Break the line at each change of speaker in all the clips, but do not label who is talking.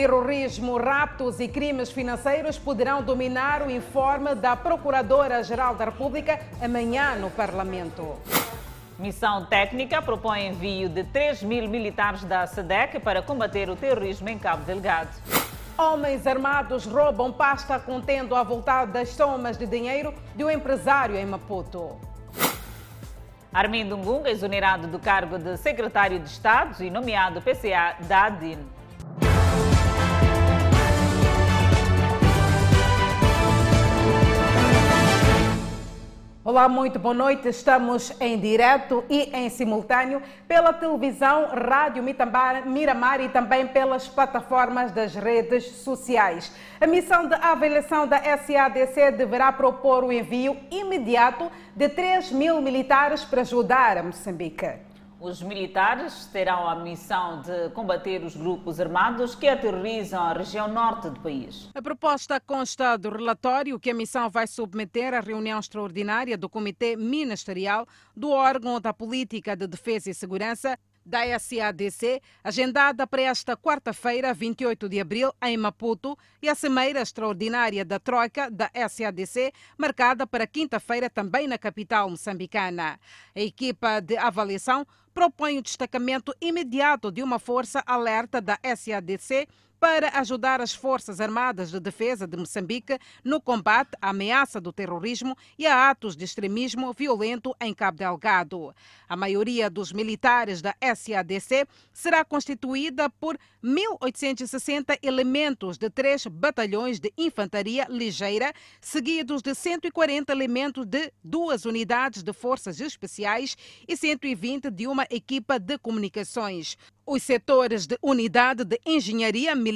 Terrorismo, raptos e crimes financeiros poderão dominar o informe da Procuradora-Geral da República amanhã no Parlamento.
Missão técnica propõe envio de 3 mil militares da SEDEC para combater o terrorismo em Cabo Delgado.
Homens armados roubam pasta contendo a voltar das somas de dinheiro de um empresário em Maputo.
Armindo Ngunga, exonerado do cargo de secretário de Estado e nomeado PCA da ADIN.
Olá, muito boa noite. Estamos em direto e em simultâneo pela televisão Rádio Miramar e também pelas plataformas das redes sociais. A missão de avaliação da SADC deverá propor o envio imediato de 3 mil militares para ajudar a Moçambique.
Os militares terão a missão de combater os grupos armados que aterrorizam a região norte do país.
A proposta consta do relatório que a missão vai submeter à reunião extraordinária do Comitê Ministerial do órgão da Política de Defesa e Segurança da SADC, agendada para esta quarta-feira, 28 de abril, em Maputo, e a Cimeira Extraordinária da Troika da SADC, marcada para quinta-feira também na capital moçambicana. A equipa de avaliação propõe o destacamento imediato de uma força alerta da SADC para ajudar as Forças Armadas de Defesa de Moçambique no combate à ameaça do terrorismo e a atos de extremismo violento em Cabo Delgado. A maioria dos militares da SADC será constituída por 1.860 elementos de três batalhões de infantaria ligeira, seguidos de 140 elementos de duas unidades de forças especiais e 120 de uma equipa de comunicações. Os setores de unidade de engenharia militar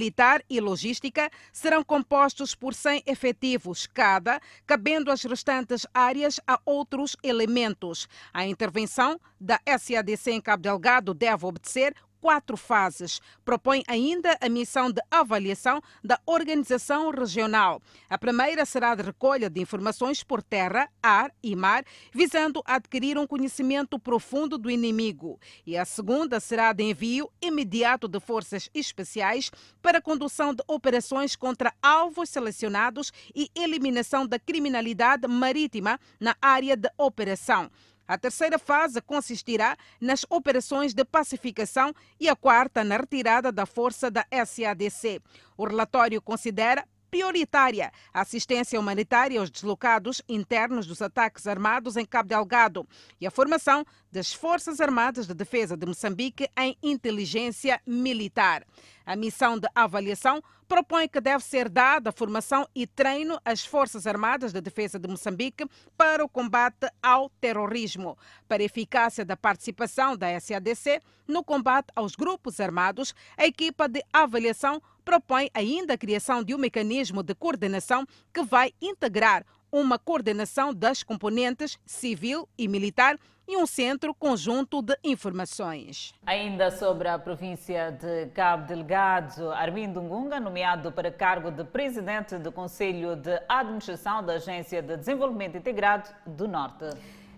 e logística serão compostos por 100 efetivos cada, cabendo as restantes áreas a outros elementos. A intervenção da SADC em Cabo Delgado deve obedecer quatro fases. Propõe ainda a missão de avaliação da organização regional. A primeira será de recolha de informações por terra, ar e mar, visando adquirir um conhecimento profundo do inimigo. E a segunda será de envio imediato de forças especiais para condução de operações contra alvos selecionados e eliminação da criminalidade marítima na área de operação. A terceira fase consistirá nas operações de pacificação e a quarta na retirada da força da SADC. O relatório considera prioritária assistência humanitária aos deslocados internos dos ataques armados em Cabo Delgado e a formação das Forças Armadas de Defesa de Moçambique em inteligência militar. A missão de avaliação propõe que deve ser dada formação e treino às Forças Armadas de Defesa de Moçambique para o combate ao terrorismo. Para a eficácia da participação da SADC no combate aos grupos armados, a equipa de avaliação propõe ainda a criação de um mecanismo de coordenação que vai integrar uma coordenação das componentes civil e militar e um centro conjunto de informações.
Ainda sobre a província de Cabo Delgado, Armindo Ngunga, nomeado para cargo de presidente do Conselho de Administração da Agência de Desenvolvimento Integrado do Norte.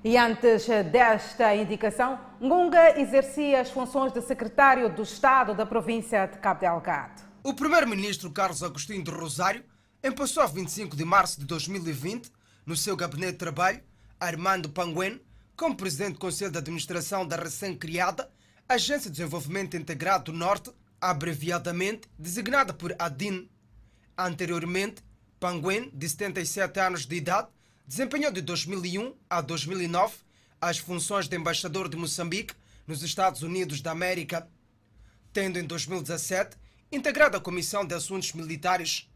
E antes desta indicação, Ngunga exercia as funções de secretário do Estado da província de Cabo Delgado.
O primeiro-ministro Carlos Agostinho de Rosário empassou a 25 de março de 2020, no seu gabinete de trabalho, Armando Panguen, como presidente do Conselho de Administração da recém-criada Agência de Desenvolvimento Integrado do Norte, abreviadamente designada por ADIN. Anteriormente, Panguen, de 77 anos de idade, desempenhou de 2001 a 2009 as funções de embaixador de Moçambique nos Estados Unidos da América, tendo em 2017 integrado a Comissão de Assuntos Militares.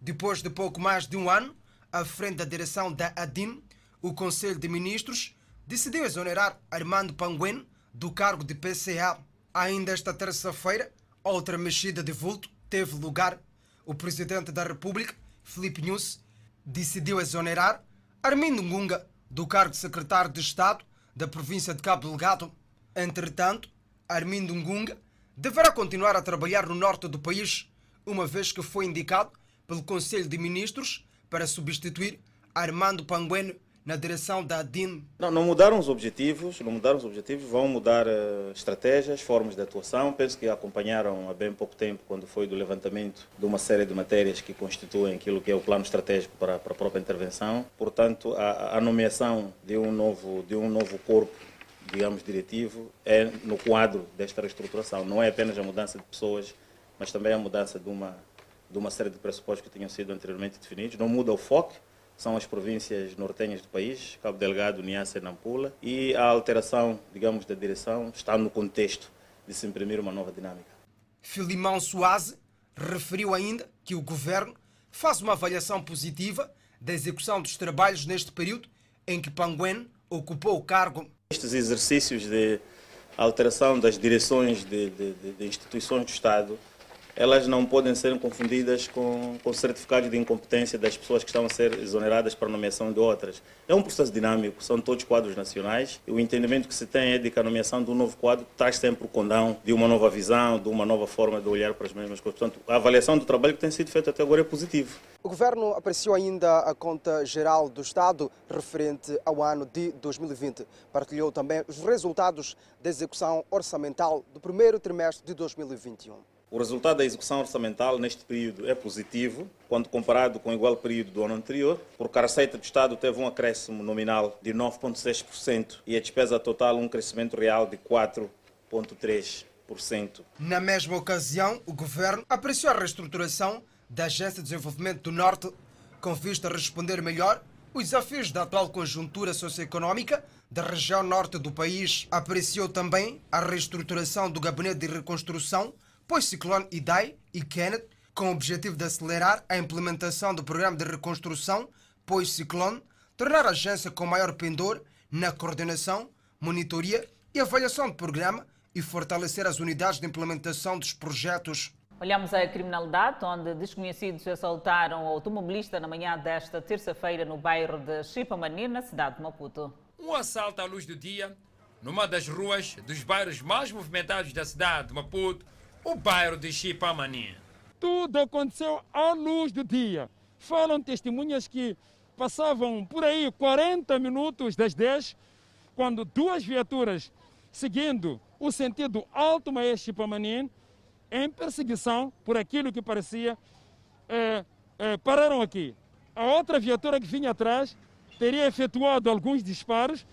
Depois de pouco mais de um ano, à frente da direção da ADIM, o Conselho de Ministros decidiu exonerar Armando Panguen do cargo de PCA. Ainda esta terça-feira, outra mexida de vulto teve lugar. O Presidente da República, Felipe Nunes, decidiu exonerar Armindo Ngunga do cargo de Secretário de Estado da província de Cabo Delgado. Entretanto, Armindo Ngunga deverá continuar a trabalhar no norte do país, uma vez que foi indicado pelo Conselho de Ministros para substituir Armando Pangueno na direção da DIN?
Não, não mudaram os objetivos, não mudaram os objetivos, vão mudar uh, estratégias, formas de atuação. Penso que acompanharam há bem pouco tempo, quando foi do levantamento de uma série de matérias que constituem aquilo que é o plano estratégico para, para a própria intervenção. Portanto, a, a nomeação de um novo, de um novo corpo digamos, diretivo é no quadro desta reestruturação. Não é apenas a mudança de pessoas, mas também a mudança de uma, de uma série de pressupostos que tinham sido anteriormente definidos. Não muda o foco, são as províncias nortenhas do país, Cabo Delgado, Niassa e Nampula, e a alteração, digamos, da direção está no contexto de se imprimir uma nova dinâmica.
Filimão Soaze referiu ainda que o governo faz uma avaliação positiva da execução dos trabalhos neste período em que Panguen ocupou o cargo.
Estes exercícios de alteração das direções de, de, de instituições do Estado elas não podem ser confundidas com, com certificados de incompetência das pessoas que estão a ser exoneradas para nomeação de outras. É um processo dinâmico, são todos quadros nacionais e o entendimento que se tem é de que a nomeação de um novo quadro traz sempre o condão de uma nova visão, de uma nova forma de olhar para as mesmas coisas. Portanto, a avaliação do trabalho que tem sido feito até agora é positivo.
O Governo apreciou ainda a conta geral do Estado referente ao ano de 2020. Partilhou também os resultados da execução orçamental do primeiro trimestre de 2021.
O resultado da execução orçamental neste período é positivo, quando comparado com o igual período do ano anterior, porque a receita do Estado teve um acréscimo nominal de 9,6% e a despesa total um crescimento real de 4,3%.
Na mesma ocasião, o Governo apreciou a reestruturação da Agência de Desenvolvimento do Norte, com vista a responder melhor os desafios da atual conjuntura socioeconómica da região norte do país. Apreciou também a reestruturação do Gabinete de Reconstrução pois Ciclone Idai e Kenneth, com o objetivo de acelerar a implementação do programa de reconstrução pois Ciclone, tornar a agência com maior pendor na coordenação, monitoria e avaliação do programa e fortalecer as unidades de implementação dos projetos.
Olhamos a criminalidade, onde desconhecidos assaltaram o automobilista na manhã desta terça-feira no bairro de Chipamani, na cidade de Maputo.
Um assalto à luz do dia, numa das ruas dos bairros mais movimentados da cidade de Maputo, o bairro de Chipamani.
Tudo aconteceu à luz do dia. Falam testemunhas que passavam por aí 40 minutos das 10, quando duas viaturas seguindo o sentido Alto Maestro Chipamani, em perseguição por aquilo que parecia, é, é, pararam aqui. A outra viatura que vinha atrás teria efetuado alguns disparos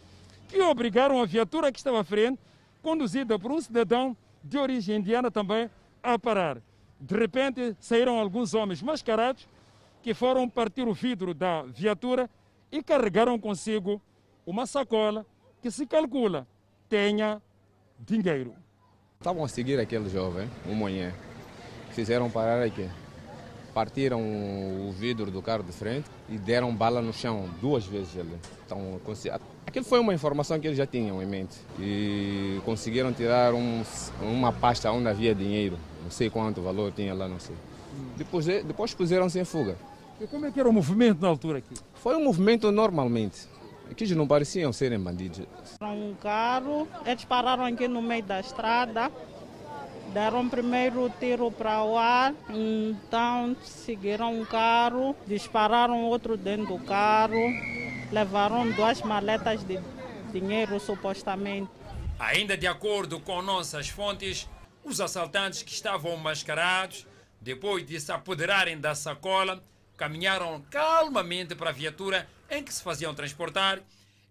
que obrigaram a viatura que estava à frente, conduzida por um cidadão de origem indiana também a parar. De repente saíram alguns homens mascarados que foram partir o vidro da viatura e carregaram consigo uma sacola que se calcula tenha dinheiro.
Estavam a seguir aquele jovem, um manhã. Fizeram parar aqui. Partiram o vidro do carro de frente e deram bala no chão duas vezes. Ele. Então, Aquilo foi uma informação que eles já tinham em mente e conseguiram tirar um, uma pasta onde havia dinheiro, não sei quanto valor tinha lá, não sei. Depois, depois puseram-se em fuga.
E como é que era o movimento na altura aqui?
Foi um movimento normalmente. Aqui não pareciam serem bandidos.
Um carro, eles pararam aqui no meio da estrada, deram primeiro tiro para o ar, então seguiram um carro, dispararam outro dentro do carro, levaram duas maletas de dinheiro supostamente.
Ainda de acordo com nossas fontes, os assaltantes que estavam mascarados, depois de se apoderarem da sacola, caminharam calmamente para a viatura em que se faziam transportar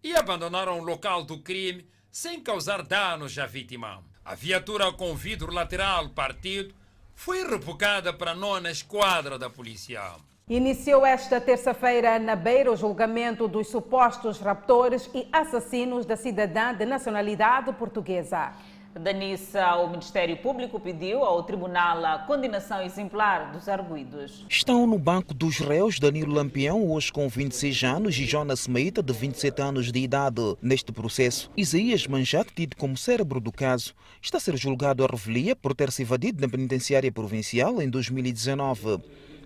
e abandonaram o local do crime sem causar danos à vítima. A viatura com vidro lateral partido foi rebocada para a nona esquadra da polícia.
Iniciou esta terça-feira na Beira o julgamento dos supostos raptores e assassinos da cidadã de nacionalidade portuguesa.
Danissa, o Ministério Público pediu ao Tribunal a condenação exemplar dos arguídos.
Estão no banco dos réus Danilo Lampião, hoje com 26 anos, e Jonas Meita, de 27 anos de idade. Neste processo, Isaías Manjac, tido como cérebro do caso, está a ser julgado a revelia por ter se evadido na penitenciária provincial em 2019.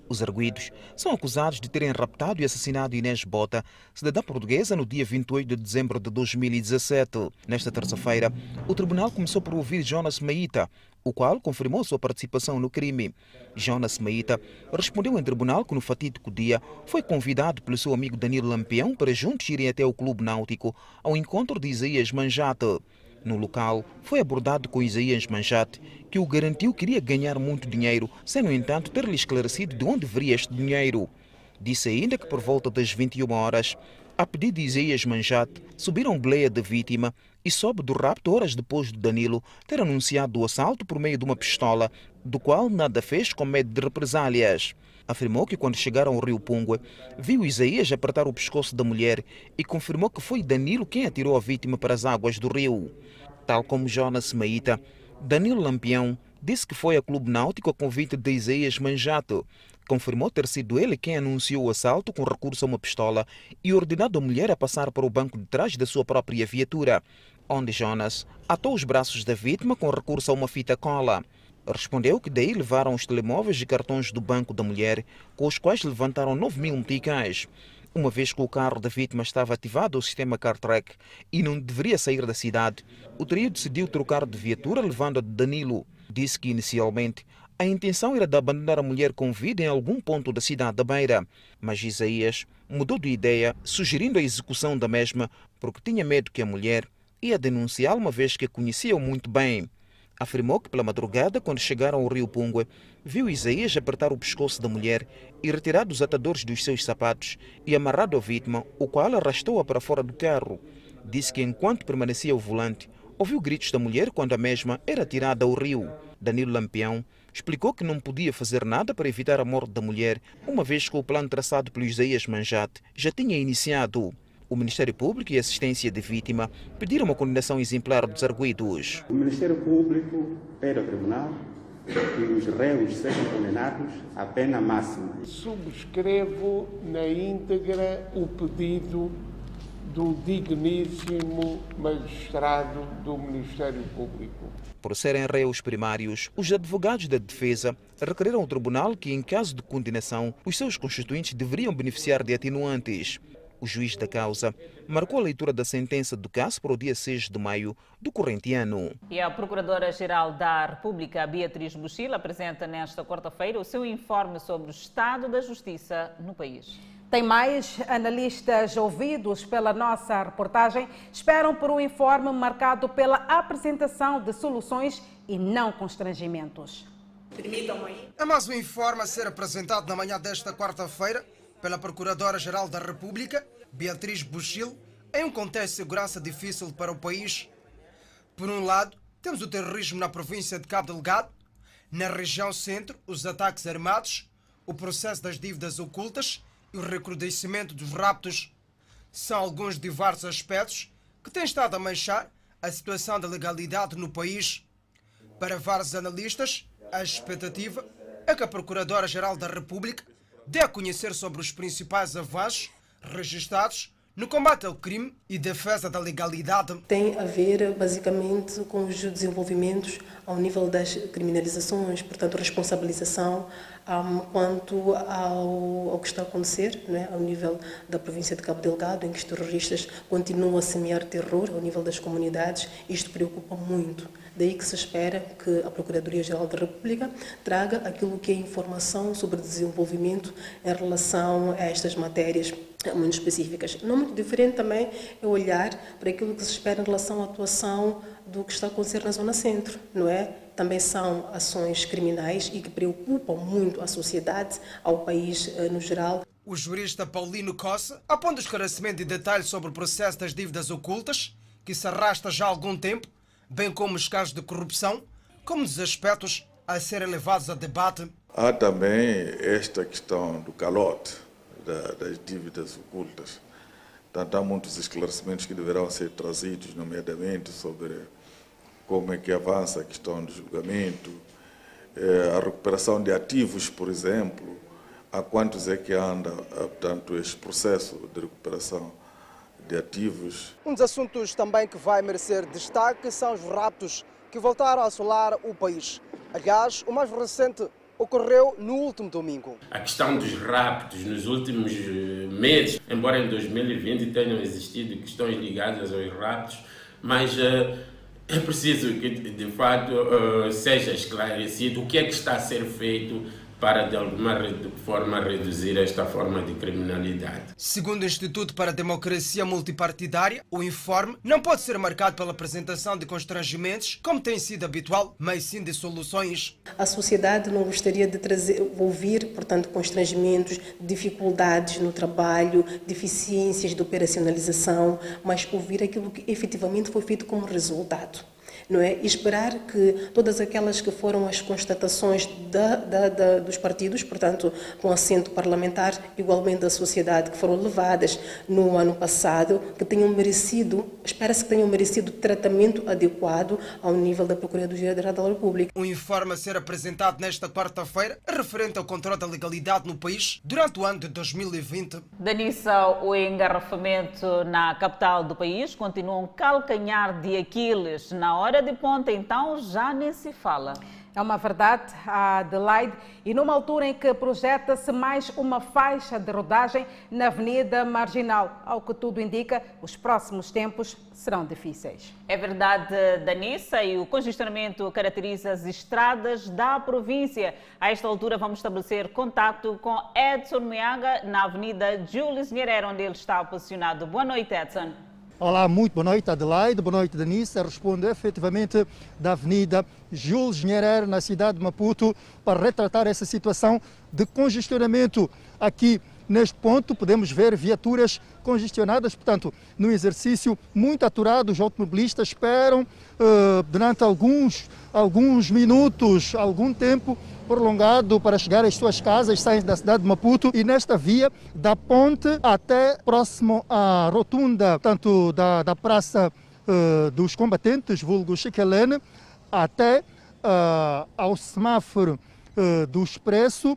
Os arguídos são acusados de terem raptado e assassinado Inês Bota, cidadã portuguesa, no dia 28 de dezembro de 2017. Nesta terça-feira, o tribunal começou por ouvir Jonas Meita, o qual confirmou sua participação no crime. Jonas Meita respondeu em tribunal que no fatídico dia foi convidado pelo seu amigo Danilo Lampião para juntos irem até o clube náutico ao encontro de Isaías Manjate. No local, foi abordado com Isaías Manjate, que o garantiu que iria ganhar muito dinheiro, sem, no entanto, ter-lhe esclarecido de onde viria este dinheiro. Disse ainda que por volta das 21 horas, a pedido de Isaías Manjate, subiram bleia da vítima e soube do rapto horas depois de Danilo ter anunciado o assalto por meio de uma pistola, do qual nada fez com medo de represálias. Afirmou que quando chegaram ao rio Pungue, viu Isaías apertar o pescoço da mulher e confirmou que foi Danilo quem atirou a vítima para as águas do rio. Tal como Jonas Maíta, Danilo Lampião disse que foi a Clube Náutico a convite de Isaías Manjato. Confirmou ter sido ele quem anunciou o assalto com recurso a uma pistola e ordenado a mulher a passar para o banco de trás da sua própria viatura, onde Jonas atou os braços da vítima com recurso a uma fita cola. Respondeu que daí levaram os telemóveis e cartões do banco da mulher, com os quais levantaram 9 mil meticais. Uma vez que o carro da vítima estava ativado ao sistema CarTrack e não deveria sair da cidade, o trio decidiu trocar de viatura levando a Danilo. Disse que inicialmente a intenção era de abandonar a mulher com vida em algum ponto da cidade da Beira, mas Isaías mudou de ideia, sugerindo a execução da mesma porque tinha medo que a mulher ia denunciá-lo uma vez que a conhecia muito bem. Afirmou que pela madrugada, quando chegaram ao rio Pungue, viu Isaías apertar o pescoço da mulher e retirar os atadores dos seus sapatos e amarrado a vítima, o qual arrastou-a para fora do carro. Disse que enquanto permanecia ao volante, ouviu gritos da mulher quando a mesma era tirada ao rio. Danilo Lampião explicou que não podia fazer nada para evitar a morte da mulher, uma vez que o plano traçado pelo Isaías Manjate já tinha iniciado. O Ministério Público e Assistência de Vítima pediram uma condenação exemplar dos arguídos.
O Ministério Público pede ao Tribunal que os réus sejam condenados à pena máxima.
Subscrevo na íntegra o pedido do digníssimo magistrado do Ministério Público.
Por serem réus primários, os advogados da defesa requereram ao tribunal que, em caso de condenação, os seus constituintes deveriam beneficiar de atenuantes. O juiz da causa marcou a leitura da sentença do caso para o dia 6 de maio do corrente ano.
E a Procuradora-Geral da República, Beatriz Buchil, apresenta nesta quarta-feira o seu informe sobre o estado da justiça no país.
Tem mais analistas ouvidos pela nossa reportagem esperam por um informe marcado pela apresentação de soluções e não constrangimentos.
É mais um informe a ser apresentado na manhã desta quarta-feira pela Procuradora-Geral da República, Beatriz Buchil, em um contexto de segurança difícil para o país. Por um lado, temos o terrorismo na província de Cabo Delgado, na região centro, os ataques armados, o processo das dívidas ocultas e o recrudescimento dos raptos são alguns de vários aspectos que têm estado a manchar a situação da legalidade no país. Para vários analistas, a expectativa é que a Procuradora-Geral da República dê a conhecer sobre os principais avanços registrados no combate ao crime e defesa da legalidade.
Tem a ver basicamente com os desenvolvimentos ao nível das criminalizações, portanto, responsabilização um, quanto ao, ao, que está a acontecer né, ao nível da província de Cabo Delgado, em que os terroristas continuam a semear terror ao nível das comunidades. Isto preocupa muito. Daí que se espera que a Procuradoria-Geral da República traga aquilo que é informação sobre desenvolvimento em relação a estas matérias muito específicas. Não muito diferente também é olhar para aquilo que se espera em relação à atuação do que está a acontecer na Zona Centro, não é? Também são ações criminais e que preocupam muito a sociedade, ao país eh, no geral.
O jurista Paulino Costa aponta esclarecimento de detalhes sobre o processo das dívidas ocultas, que se arrasta já há algum tempo bem como os casos de corrupção, como dos aspectos a serem levados a debate.
Há também esta questão do calote, da, das dívidas ocultas. Portanto, há muitos esclarecimentos que deverão ser trazidos, nomeadamente sobre como é que avança a questão do julgamento, eh, a recuperação de ativos, por exemplo, a quantos é que anda, portanto, este processo de recuperação de ativos.
Um dos assuntos também que vai merecer destaque são os raptos que voltaram a assolar o país. Aliás, o mais recente ocorreu no último domingo.
A questão dos raptos nos últimos eh, meses, embora em 2020 tenham existido questões ligadas aos raptos, mas uh, É preciso que, de fato, uh, seja esclarecido o que é que está a ser feito para de alguma forma reduzir esta forma de criminalidade.
Segundo o Instituto para a Democracia Multipartidária, o informe não pode ser marcado pela apresentação de constrangimentos, como tem sido habitual, mas sim de soluções.
A sociedade não gostaria de trazer, ouvir, portanto, constrangimentos, dificuldades no trabalho, deficiências de operacionalização, mas ouvir aquilo que efetivamente foi feito como resultado não é? E esperar que todas aquelas que foram as constatações da, da, da, dos partidos, portanto, com assento parlamentar, igualmente da sociedade, que foram levadas no ano passado, que tenham merecido, espera-se que tenham merecido tratamento adequado ao nível da Procuradoria-Geral da República.
Um informe a ser apresentado nesta quarta-feira, referente ao controle da legalidade no país durante o ano de 2020.
Danissa, o engarrafamento na capital do país continua um calcanhar de Aquiles na hora de ponta, então, já nem se fala.
É uma verdade, Adelaide, e numa altura em que projeta-se mais uma faixa de rodagem na Avenida Marginal. Ao que tudo indica, os próximos tempos serão difíceis.
É verdade, Danissa, e o congestionamento caracteriza as estradas da província. A esta altura vamos estabelecer contato com Edson Miaga na Avenida Jules Nyerere, onde ele está posicionado. Boa noite, Edson.
Olá, muito boa noite Adelaide, boa noite Denise. Respondo efetivamente da Avenida Jules Nyerere, na cidade de Maputo, para retratar essa situação de congestionamento aqui Neste ponto, podemos ver viaturas congestionadas, portanto, no exercício muito aturado, os automobilistas esperam uh, durante alguns, alguns minutos, algum tempo prolongado para chegar às suas casas, saem da cidade de Maputo e nesta via da ponte até próximo à rotunda, tanto da, da Praça uh, dos Combatentes, vulgo Chiquelene, até uh, ao semáforo do Expresso,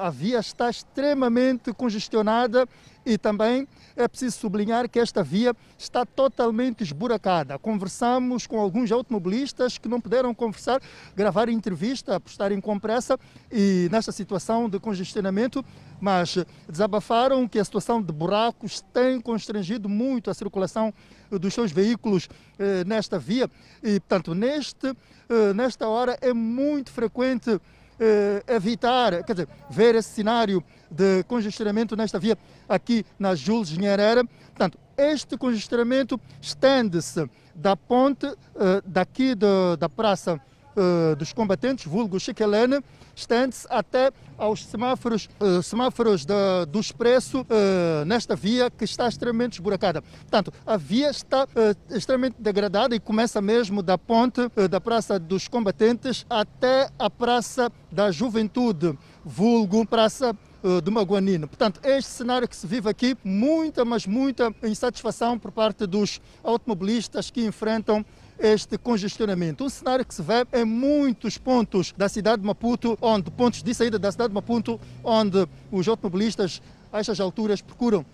a via está extremamente congestionada e também é preciso sublinhar que esta via está totalmente esburacada. Conversamos com alguns automobilistas que não puderam conversar, gravar entrevista, por estarem com pressa e nesta situação de congestionamento, mas desabafaram que a situação de buracos tem constrangido muito a circulação dos seus veículos eh, nesta via e, portanto, neste, eh, nesta hora é muito frequente evitar, quer dizer, ver esse cenário de congestionamento nesta via aqui na Jules Nyerere. Portanto, este congestionamento estende-se da ponte eh, daqui de, da Praça eh, dos Combatentes, vulgo Chiquelene, estende-se até aos semáforos, uh, semáforos do expresso uh, nesta via que está extremamente esburacada. Portanto, a via está uh, extremamente degradada e começa mesmo da ponte da Praça dos Combatentes até a Praça da Juventude, vulgo Praça do Maguanino. Portanto, este cenário que se vive aqui, muita, mas muita insatisfação por parte dos automobilistas que enfrentam este congestionamento. Um cenário que se vê em muitos pontos da cidade de Maputo, onde pontos de saída da cidade de Maputo, onde os automobilistas a estas alturas procuram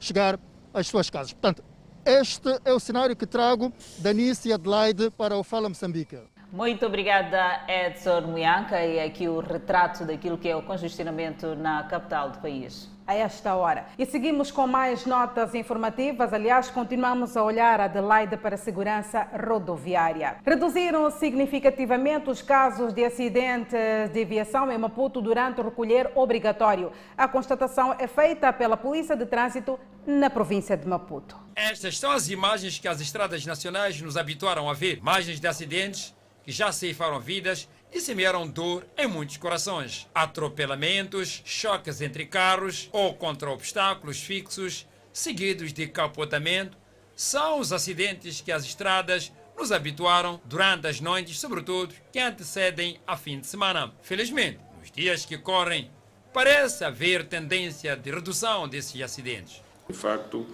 chegar às suas casas. Portanto, este é o cenário que trago da Nice e Adelaide para o Fala Moçambique.
Muito obrigada, Edson Muyanca, e aqui o retrato daquilo que é o congestionamento na capital do país
a esta hora. E seguimos com mais notas informativas. Aliás, continuamos a olhar a Adelaide para a segurança rodoviária. Reduziram significativamente os casos de acidentes de aviação em Maputo durante o recolher obrigatório. A constatação é feita pela Polícia de Trânsito na província de Maputo.
Estas são as imagens que as estradas nacionais nos habituaram a ver. Imagens de acidentes que já ceifaram vidas e semearam dor em muitos corações. Atropelamentos, choques entre carros ou contra obstáculos fixos, seguidos de capotamento, são os acidentes que as estradas nos habituaram durante as noites, sobretudo que antecedem a fim de semana. Felizmente, nos dias que correm, parece haver tendência de redução desses acidentes.
De facto,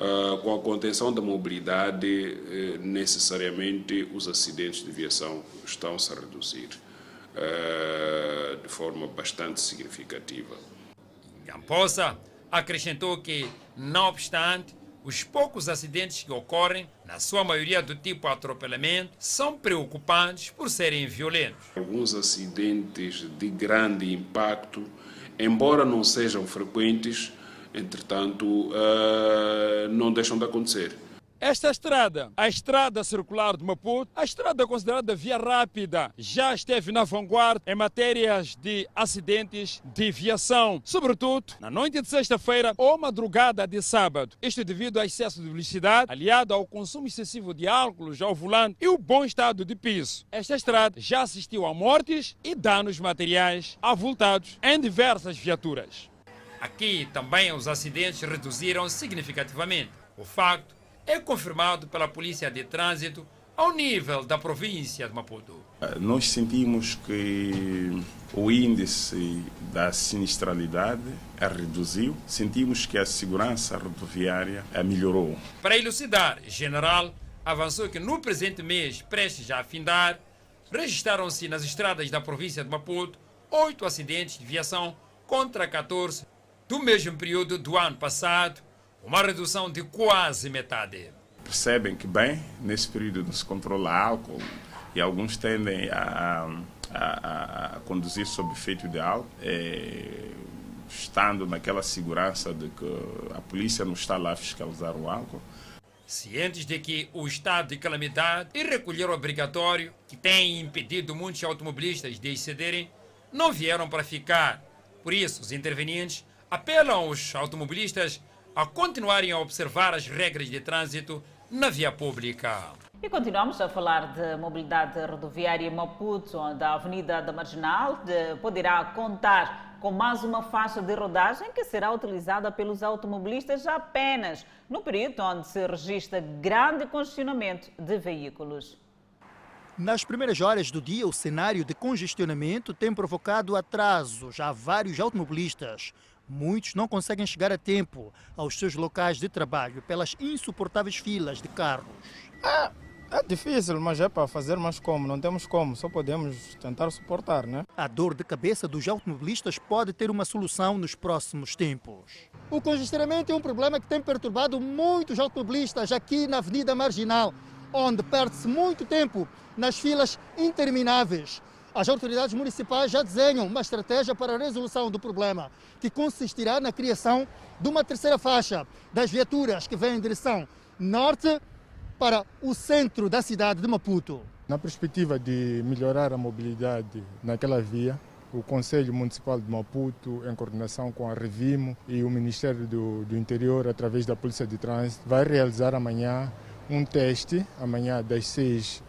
Uh, com a contenção da mobilidade, uh, necessariamente os acidentes de viação estão-se a reduzir uh, de forma bastante significativa.
Gamposa acrescentou que, não obstante, os poucos acidentes que ocorrem, na sua maioria do tipo atropelamento, são preocupantes por serem violentos.
Alguns acidentes de grande impacto, embora não sejam frequentes, entretanto, uh, não deixam de acontecer.
Esta estrada, a estrada circular de Maputo, a estrada considerada via rápida, já esteve na vanguarda em matérias de acidentes de viação, sobretudo na noite de sexta-feira ou madrugada de sábado. Isto devido ao excesso de velocidade, aliado ao consumo excessivo de álcool ao volante e o bom estado de piso. Esta estrada já assistiu a mortes e danos materiais avultados em diversas viaturas.
Aqui também os acidentes reduziram significativamente. O facto é confirmado pela Polícia de Trânsito ao nível da província de Maputo.
Nós sentimos que o índice da sinistralidade reduziu, sentimos que a segurança rodoviária melhorou.
Para elucidar, General avançou que no presente mês, prestes a afindar, registraram-se nas estradas da província de Maputo oito acidentes de viação contra 14 do mesmo período do ano passado, uma redução de quase metade.
Percebem que, bem, nesse período não se controla álcool e alguns tendem a, a, a conduzir sob efeito de álcool, é, estando naquela segurança de que a polícia não está lá a fiscalizar o álcool.
Cientes de que o estado de calamidade e recolher obrigatório, que tem impedido muitos automobilistas de excederem, não vieram para ficar. Por isso, os intervenientes apelam aos automobilistas a continuarem a observar as regras de trânsito na via pública.
E continuamos a falar de mobilidade rodoviária em Maputo, onde a Avenida da Marginal de, poderá contar com mais uma faixa de rodagem que será utilizada pelos automobilistas apenas no período onde se registra grande congestionamento de veículos.
Nas primeiras horas do dia, o cenário de congestionamento tem provocado atrasos a vários automobilistas. Muitos não conseguem chegar a tempo aos seus locais de trabalho pelas insuportáveis filas de carros.
É, é difícil, mas é para fazer mais como. Não temos como, só podemos tentar suportar, né?
A dor de cabeça dos automobilistas pode ter uma solução nos próximos tempos. O congestionamento é um problema que tem perturbado muitos automobilistas aqui na Avenida Marginal, onde perde-se muito tempo nas filas intermináveis. As autoridades municipais já desenham uma estratégia para a resolução do problema, que consistirá na criação de uma terceira faixa das viaturas que vêm em direção norte para o centro da cidade de Maputo.
Na perspectiva de melhorar a mobilidade naquela via, o Conselho Municipal de Maputo, em coordenação com a Revimo e o Ministério do, do Interior, através da Polícia de Trânsito, vai realizar amanhã um teste, amanhã das 6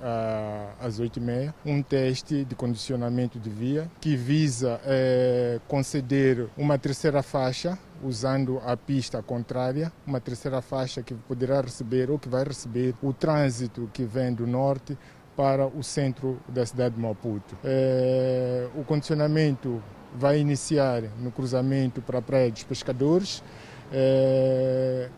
às 8 e meia, um teste de condicionamento de via que visa é, conceder uma terceira faixa usando a pista contrária, uma terceira faixa que poderá receber ou que vai receber o trânsito que vem do norte para o centro da cidade de Maputo. É, o condicionamento vai iniciar no cruzamento para a Praia dos Pescadores. É,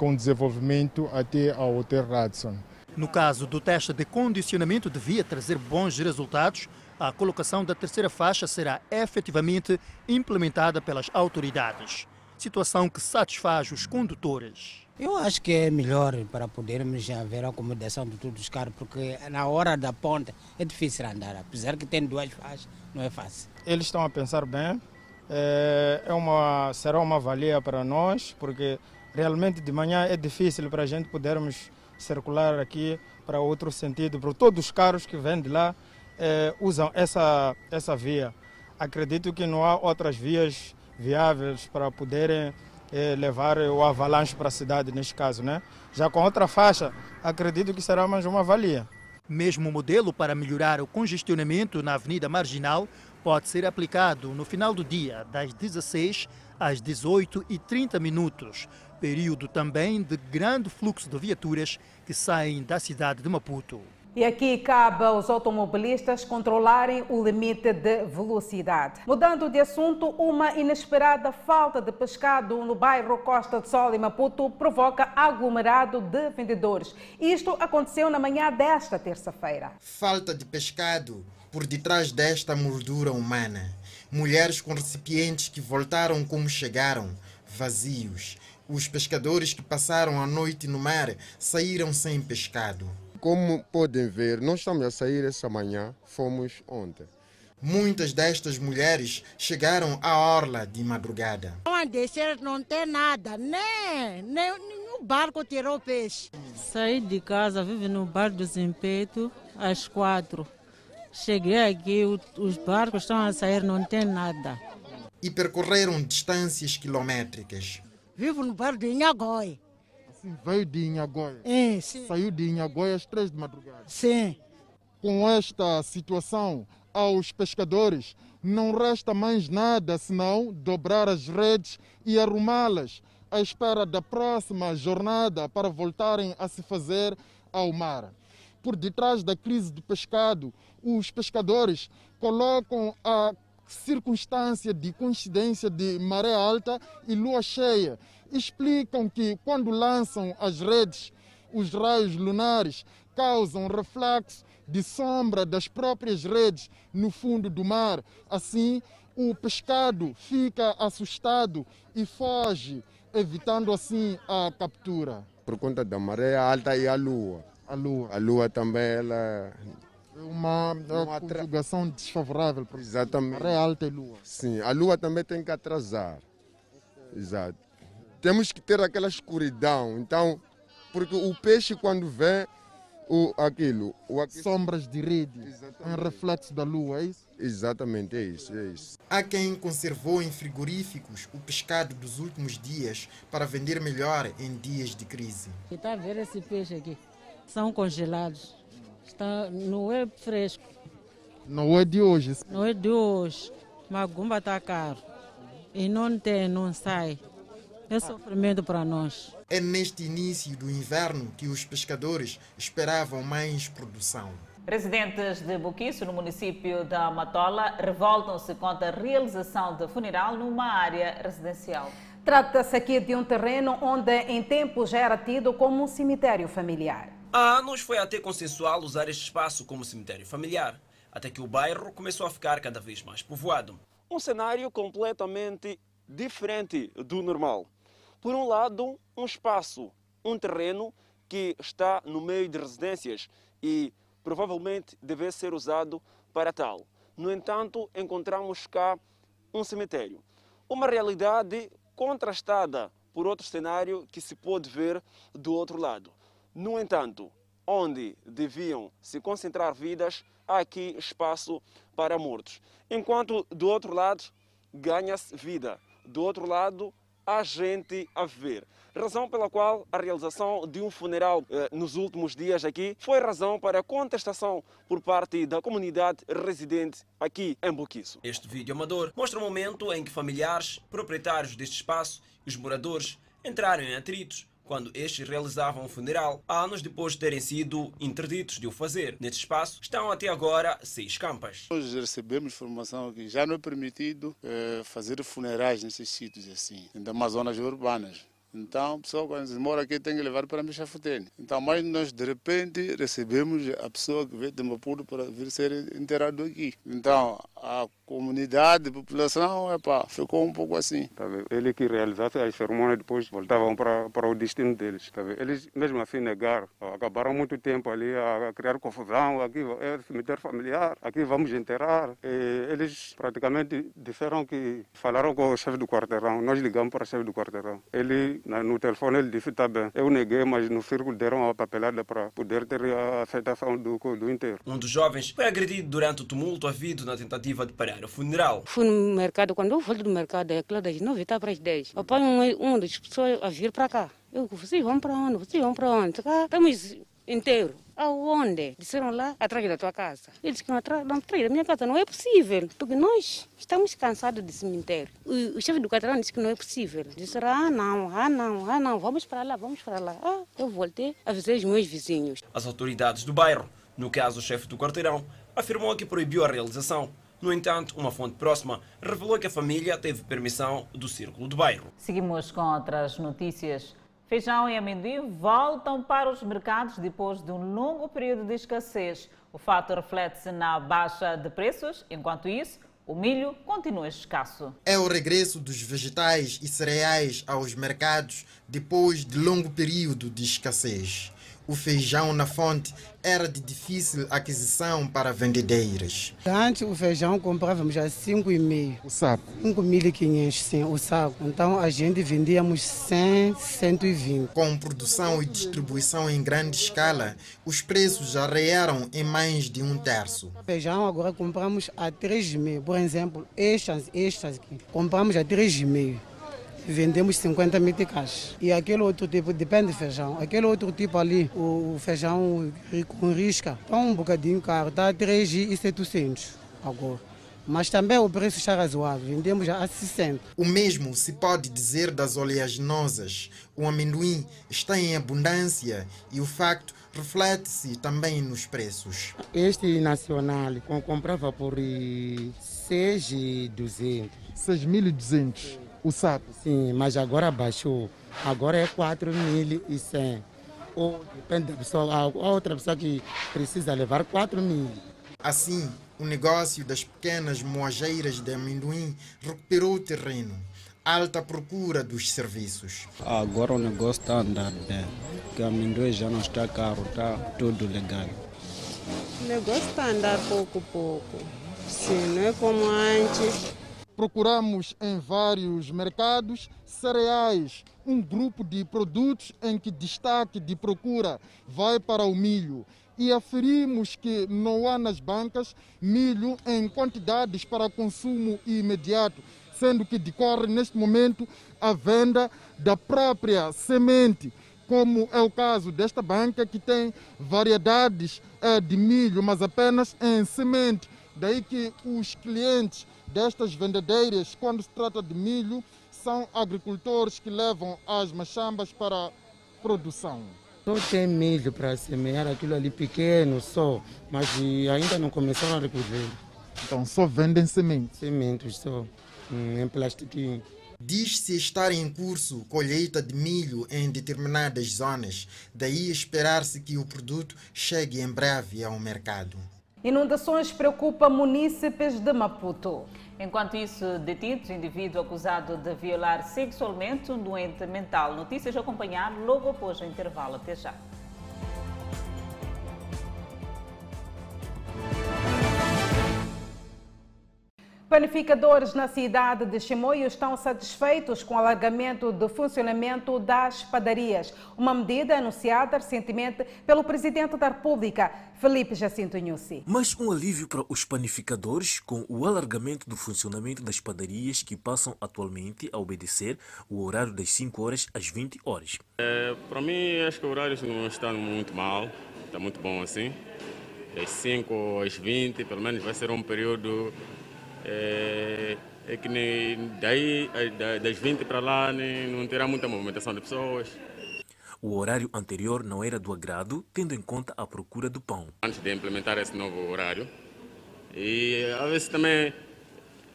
com desenvolvimento até ao Hotel Radisson.
No caso do teste de condicionamento devia trazer bons resultados, a colocação da terceira faixa será efetivamente implementada pelas autoridades. Situação que satisfaz os condutores.
Eu acho que é melhor para podermos haver acomodação de todos os carros, porque na hora da ponta é difícil andar, apesar que tem duas faixas, não é fácil.
Eles estão a pensar bem, é uma, será uma valia para nós, porque realmente de manhã é difícil para a gente podermos circular aqui para outro sentido, porque todos os carros que vêm de lá eh, usam essa, essa via. Acredito que não há outras vias viáveis para poderem eh, levar o avalanche para a cidade, neste caso. Né? Já com outra faixa, acredito que será mais uma valia.
Mesmo modelo para melhorar o congestionamento na Avenida Marginal pode ser aplicado no final do dia, das 16 às 18 e 30 minutos, período também de grande fluxo de viaturas que saem da cidade de Maputo.
E aqui cabe aos automobilistas controlarem o limite de velocidade. Mudando de assunto, uma inesperada falta de pescado no bairro Costa do Sol, em Maputo, provoca aglomerado de vendedores. Isto aconteceu na manhã desta terça-feira.
Falta de pescado por detrás desta moldura humana. Mulheres com recipientes que voltaram como chegaram, vazios. Os pescadores que passaram a noite no mar saíram sem pescado.
Como podem ver, nós estamos a sair essa manhã, fomos ontem.
Muitas destas mulheres chegaram à orla de madrugada.
Não a descer, não tem nada, nem, nem um barco tirou peixe.
Saí de casa, vivo no bar do Zimpeto, às quatro. Cheguei aqui, os barcos estão a sair, não tem nada.
E percorreram distâncias quilométricas.
Vivo no bar de Inhagói.
Assim, veio de Inhagói?
É, sim.
Saiu de Inhagói às três de madrugada?
Sim.
Com esta situação, aos pescadores não resta mais nada senão dobrar as redes e arrumá-las à espera da próxima jornada para voltarem a se fazer ao mar. Por detrás da crise do pescado, os pescadores colocam a circunstância de coincidência de maré alta e lua cheia. Explicam que quando lançam as redes, os raios lunares causam reflexo de sombra das próprias redes no fundo do mar. Assim, o pescado fica assustado e foge, evitando assim a captura.
Por conta da maré alta e a lua.
A lua.
A lua também ela
uma, uma conjugação desfavorável.
Exatamente.
Maré alta e lua.
Sim, a lua também tem que atrasar. Exato. Temos que ter aquela escuridão. Então, porque o peixe quando vem o, aquilo, o aquilo.
Sombras de rede, um reflexo da lua, é isso?
Exatamente, é isso, é isso.
Há quem conservou em frigoríficos o pescado dos últimos dias para vender melhor em dias de crise.
Está a ver esse peixe aqui? São congelados. Está, não é fresco.
Não é de hoje?
Não é de hoje. Magumba está caro. E não tem, não sai. É sofrimento para nós.
É neste início do inverno que os pescadores esperavam mais produção.
Residentes de Buquiço, no município da Matola, revoltam-se contra a realização de funeral numa área residencial.
Trata-se aqui de um terreno onde em tempo já era tido como um cemitério familiar.
Há anos foi até consensual usar este espaço como cemitério familiar, até que o bairro começou a ficar cada vez mais povoado.
Um cenário completamente diferente do normal. Por um lado, um espaço, um terreno que está no meio de residências e provavelmente deve ser usado para tal. No entanto, encontramos cá um cemitério. Uma realidade contrastada por outro cenário que se pode ver do outro lado. No entanto, onde deviam se concentrar vidas, há aqui espaço para mortos. Enquanto do outro lado ganha-se vida, do outro lado há gente a viver. Razão pela qual a realização de um funeral eh, nos últimos dias aqui foi razão para contestação por parte da comunidade residente aqui em Boquiço.
Este vídeo amador mostra o momento em que familiares, proprietários deste espaço e os moradores entraram em atritos quando estes realizavam o funeral, anos depois de terem sido interditos de o fazer. Neste espaço estão até agora seis campas.
Nós recebemos informação que já não é permitido eh, fazer funerais nesses sítios assim, mais zonas urbanas. Então, a pessoa quando mora aqui tem que levar para Michafutene. Então, mas nós de repente recebemos a pessoa que veio de Maputo para vir ser enterrado aqui. Então, a comunidade, a população, epa, ficou um pouco assim.
Tá Ele que realizasse as cerimônias depois voltavam para, para o destino deles. Tá Eles mesmo assim negaram. Acabaram muito tempo ali a criar confusão. Aqui é cemitério familiar, aqui vamos enterrar. E eles praticamente disseram que falaram com o chefe do quarteirão. Nós ligamos para o chefe do quarteirão. Ele, no telefone, ele disse: tá bem. Eu neguei, mas no círculo deram a papelada para poder ter a aceitação do, do inteiro.
Um dos jovens foi agredido durante o tumulto havido na tentativa de parar o funeral.
Fui no mercado, quando eu volto do mercado, é aquilo das 9 está para as 10. Apanho um, um das pessoas a vir para cá. Eu, vocês vão para onde? Vocês vão para onde? Cá, estamos inteiro. Aonde? Disseram lá, atrás da tua casa. Eles que atrás, não, atrás da minha casa não é possível, porque nós estamos cansados de cemitério. O, o chefe do quarteirão disse que não é possível. Disseram, ah não, ah não, ah não, vamos para lá, vamos para lá. Ah, eu voltei, avisei os meus vizinhos.
As autoridades do bairro, no caso o chefe do quarteirão, afirmou que proibiu a realização. No entanto, uma fonte próxima revelou que a família teve permissão do Círculo do Bairro.
Seguimos com outras notícias. Feijão e amendoim voltam para os mercados depois de um longo período de escassez. O fato reflete-se na baixa de preços, enquanto isso, o milho continua escasso.
É o regresso dos vegetais e cereais aos mercados depois de longo período de escassez. O feijão na fonte era de difícil aquisição para vendedeiras.
Antes o feijão comprávamos a 5,5.
O saco?
5.500, sim, o saco. Então a gente vendíamos 100, 120.
Com produção e distribuição em grande escala, os preços já arrearam em mais de um terço.
Feijão agora compramos a 3,5. Por exemplo, estas, estas aqui, compramos a 3,5 vendemos 50 meticais. E aquele outro tipo, depende do feijão, aquele outro tipo ali, o, feijão com risca, está um bocadinho caro, está 3,700 agora. Mas também o preço está razoável, vendemos a 60.
O mesmo se pode dizer das oleaginosas. O amendoim está em abundância e o facto reflete-se também nos preços.
Este nacional comprava por 6,200.
6.200 o saco?
Sim, mas agora baixou. Agora é 4.100. Ou depende da pessoa, a outra pessoa que precisa levar 4 mil.
Assim, o negócio das pequenas moageiras de amendoim recuperou o terreno. Alta procura dos serviços.
Agora o negócio está andando bem, porque amendoim já não está caro, está tudo legal.
O negócio está andando pouco a pouco. Sim, não é como antes
Procuramos em vários mercados cereais, um grupo de produtos em que destaque de procura vai para o milho. E aferimos que não há nas bancas milho em quantidades para consumo imediato, sendo que decorre neste momento a venda da própria semente como é o caso desta banca que tem variedades eh, de milho, mas apenas em semente. Daí que os clientes destas vendedeiras, quando se trata de milho, são agricultores que levam as machambas para produção.
Só tem milho para semear aquilo ali pequeno só, mas ainda não começaram a recolher.
Então só vendem sementes?
Sementes só, hum, em plastiquinho.
Diz-se estar em curso colheita de milho em determinadas zonas, daí esperar-se que o produto chegue em breve ao mercado.
Inundações preocupa munícipes de Maputo.
Enquanto isso, detidos, indivíduo acusado de violar sexualmente um doente mental. Notícias a acompanhar logo após o intervalo. Até já.
Panificadores na cidade de Chimoio estão satisfeitos com o alargamento do funcionamento das padarias, uma medida anunciada recentemente pelo Presidente da República, Felipe Jacinto Nussi.
Mas um alívio para os panificadores com o alargamento do funcionamento das padarias que passam atualmente a obedecer o horário das 5 horas às 20 horas.
É, para mim, acho que o horário não está muito mal, está muito bom assim. Das 5 às 20, pelo menos vai ser um período é, é que nem daí, das 20 para lá, nem, não terá muita movimentação de pessoas.
O horário anterior não era do agrado, tendo em conta a procura do pão.
Antes de implementar esse novo horário, e às vezes também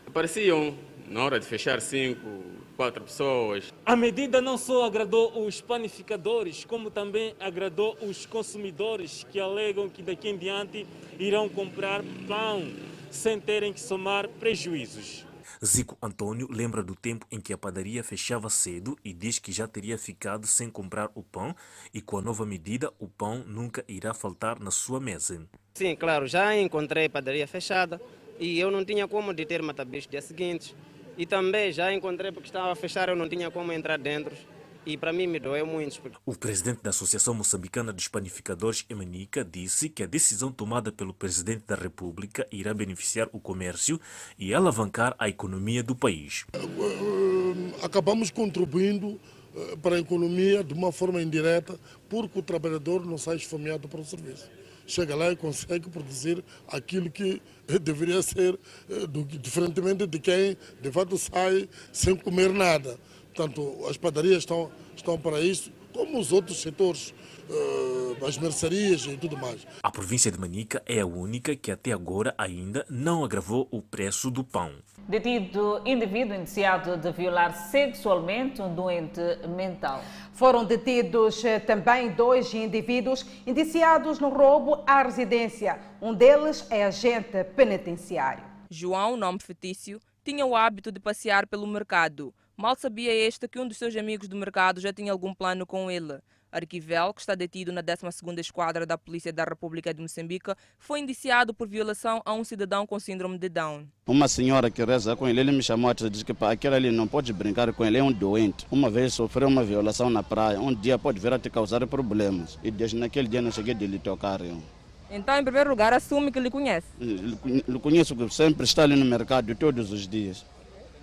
apareciam, na hora de fechar cinco, quatro pessoas.
A medida não só agradou os panificadores, como também agradou os consumidores que alegam que daqui em diante irão comprar pão sem terem que somar prejuízos.
Zico Antônio lembra do tempo em que a padaria fechava cedo e diz que já teria ficado sem comprar o pão e com a nova medida o pão nunca irá faltar na sua mesa.
Sim, claro, já encontrei padaria fechada e eu não tinha como de ter matabicho dia seguinte. E também já encontrei porque estava a fechar, eu não tinha como entrar dentro e para mim me doeu muito.
O presidente da Associação Moçambicana dos Panificadores, Emanica, disse que a decisão tomada pelo presidente da República irá beneficiar o comércio e alavancar a economia do país.
Acabamos contribuindo eh, para a economia de uma forma indireta, porque o trabalhador não sai esfomeado para o serviço. Chega lá e consegue produzir aquilo que deveria ser, eh, diferentemente de quem de fato sai sem comer nada. Portanto, as padarias estão, estão para isso, como os outros setores, uh, as mercearias e tudo mais.
A província de Manica é a única que até agora ainda não agravou o preço do pão.
Detido indivíduo indiciado de violar sexualmente um doente mental.
Foram detidos eh, também dois indivíduos indiciados no roubo à residência. Um deles é agente penitenciário.
João, nome fictício, tinha o hábito de passear pelo mercado Mal sabia este que um dos seus amigos do mercado já tinha algum plano com ele. Arquivel, que está detido na 12ª Esquadra da Polícia da República de Moçambique, foi indiciado por violação a um cidadão com síndrome de Down.
Uma senhora que reza com ele, ele me chamou e disse que aquele ali não pode brincar com ele, é um doente. Uma vez sofreu uma violação na praia, um dia pode vir a te causar problemas. E desde naquele dia não cheguei de lhe tocar. Eu.
Então, em primeiro lugar, assume que lhe conhece.
Lhe conheço sempre está ali no mercado todos os dias.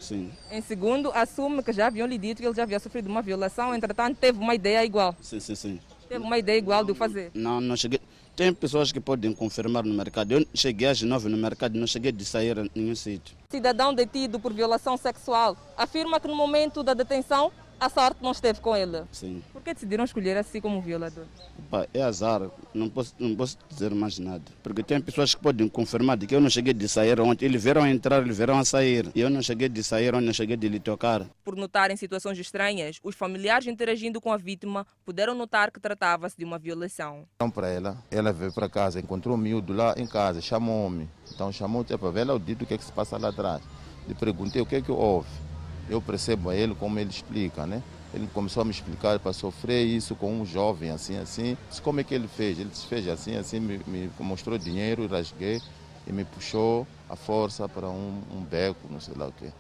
Sim.
Em segundo, assume que já haviam lhe dito que ele já havia sofrido uma violação, entretanto teve uma ideia igual.
Sim, sim, sim.
Teve uma ideia igual de o fazer.
Não, não cheguei. Tem pessoas que podem confirmar no mercado. Eu cheguei às nove no mercado, não cheguei de sair em nenhum sítio.
Cidadão detido por violação sexual afirma que no momento da detenção a sorte não esteve com ele.
Sim.
Por que decidiram escolher assim como violador?
Pá, é azar, não posso, não posso dizer mais nada. Porque tem pessoas que podem confirmar de que eu não cheguei de sair ontem. Eles viram entrar, eles viram a sair. E eu não cheguei de sair ontem, não cheguei de lhe tocar.
Por notarem situações estranhas, os familiares interagindo com a vítima puderam notar que tratava-se de uma violação.
Então, para ela, ela veio para casa, encontrou o miúdo lá em casa, chamou-me. Então, chamou para ver o dito o que é que se passa lá atrás. Lhe perguntei o que é que houve eu percebo a ele como ele explica, né? Ele começou a me explicar para sofrer isso com um jovem, assim, assim. Como é que ele fez? Ele fez assim, assim, me, me mostrou dinheiro, rasguei e me puxou a força para um, um beco, não sei lá o quê.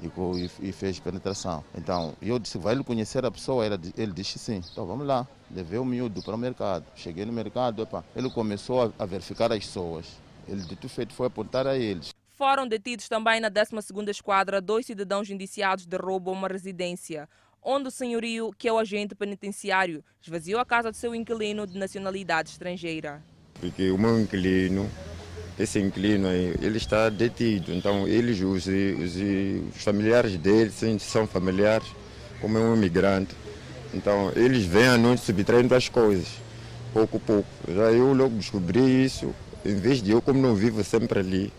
E, e, fez penetração. Então, eu disse, vai ele conhecer a pessoa? Ele, ele disse sim. Então, vamos lá. Levei o miúdo para o mercado. Cheguei no mercado, epa, ele começou a, a verificar as pessoas. Ele, de tudo feito, foi apontar a eles.
Foram detidos também na 12ª Esquadra dois cidadãos indiciados de roubo a uma residência, onde o senhorio, que é o agente penitenciário, esvaziou a casa do seu inquilino de nacionalidade estrangeira.
Porque o meu inquilino, esse inquilino aí, ele está detido, então eles, os, os, os familiares dele, são familiares, como é um imigrante, então eles vêm à noite subtraindo as coisas, pouco a pouco. Já eu logo descobri isso, em vez de eu, como não vivo sempre ali,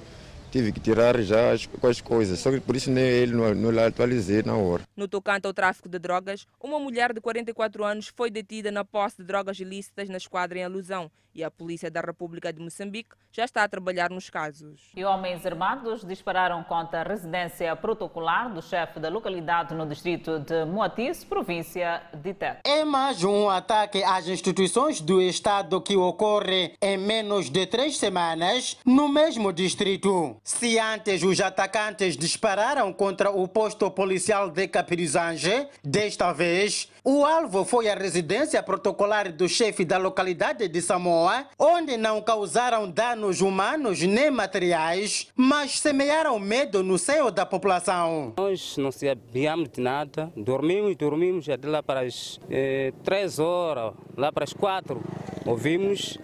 tive que tirar já as, as coisas. Só que por isso nem ele não, não atualizei na hora.
No tocante ao tráfico de drogas, uma mulher de 44 anos foi detida na posse de drogas ilícitas na esquadra em alusão e a Polícia da República de Moçambique já está a trabalhar nos casos.
E homens armados dispararam contra a residência protocolar do chefe da localidade no distrito de Moatis, província de Tete.
É mais um ataque às instituições do Estado que ocorre em menos de três semanas no mesmo distrito. Se antes os atacantes dispararam contra o posto policial de Capirizange, desta vez o alvo foi a residência protocolar do chefe da localidade de Samoa, onde não causaram danos humanos nem materiais, mas semearam medo no seio da população.
Nós não sabíamos de nada, dormimos, dormimos até lá para as eh, três horas, lá para as quatro, ouvimos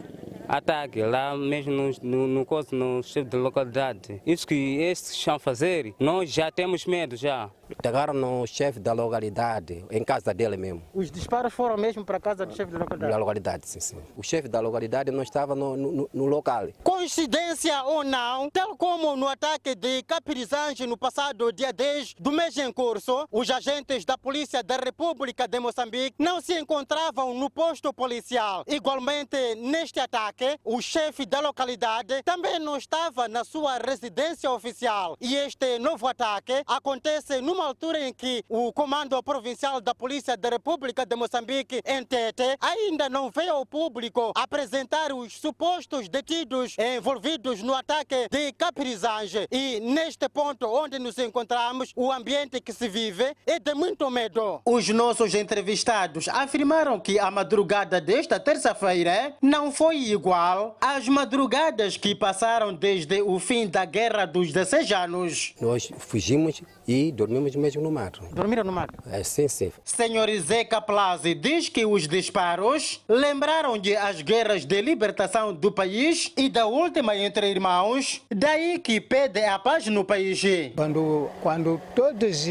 ataque lá mesmo no, no, no, no chefe da localidade. Isso que estes estão a fazer, nós já temos medo já.
Pegaram no chefe da localidade, em casa dele mesmo.
Os disparos foram mesmo para a casa do chefe da localidade?
Da localidade, sim, sim. O chefe da localidade não estava no, no, no local.
Coincidência ou não, tal como no ataque de Capirizange no passado dia 10 do mês em curso, os agentes da Polícia da República de Moçambique não se encontravam no posto policial. Igualmente, neste ataque, o chefe da localidade também não estava na sua residência oficial. E este novo ataque acontece no numa altura em que o Comando Provincial da Polícia da República de Moçambique, em Tete, ainda não veio ao público apresentar os supostos detidos envolvidos no ataque de Capirizange. E neste ponto onde nos encontramos, o ambiente que se vive é de muito medo. Os nossos entrevistados afirmaram que a madrugada desta terça-feira não foi igual às madrugadas que passaram desde o fim da Guerra dos 16 anos.
Nós fugimos e dormimos mesmo no mato.
Dormiram no mato?
É, sim, sim.
Senhor Zeca Plazi diz que os disparos lembraram-lhe as guerras de libertação do país e da última entre irmãos, daí que pede a paz no país.
Quando, quando todos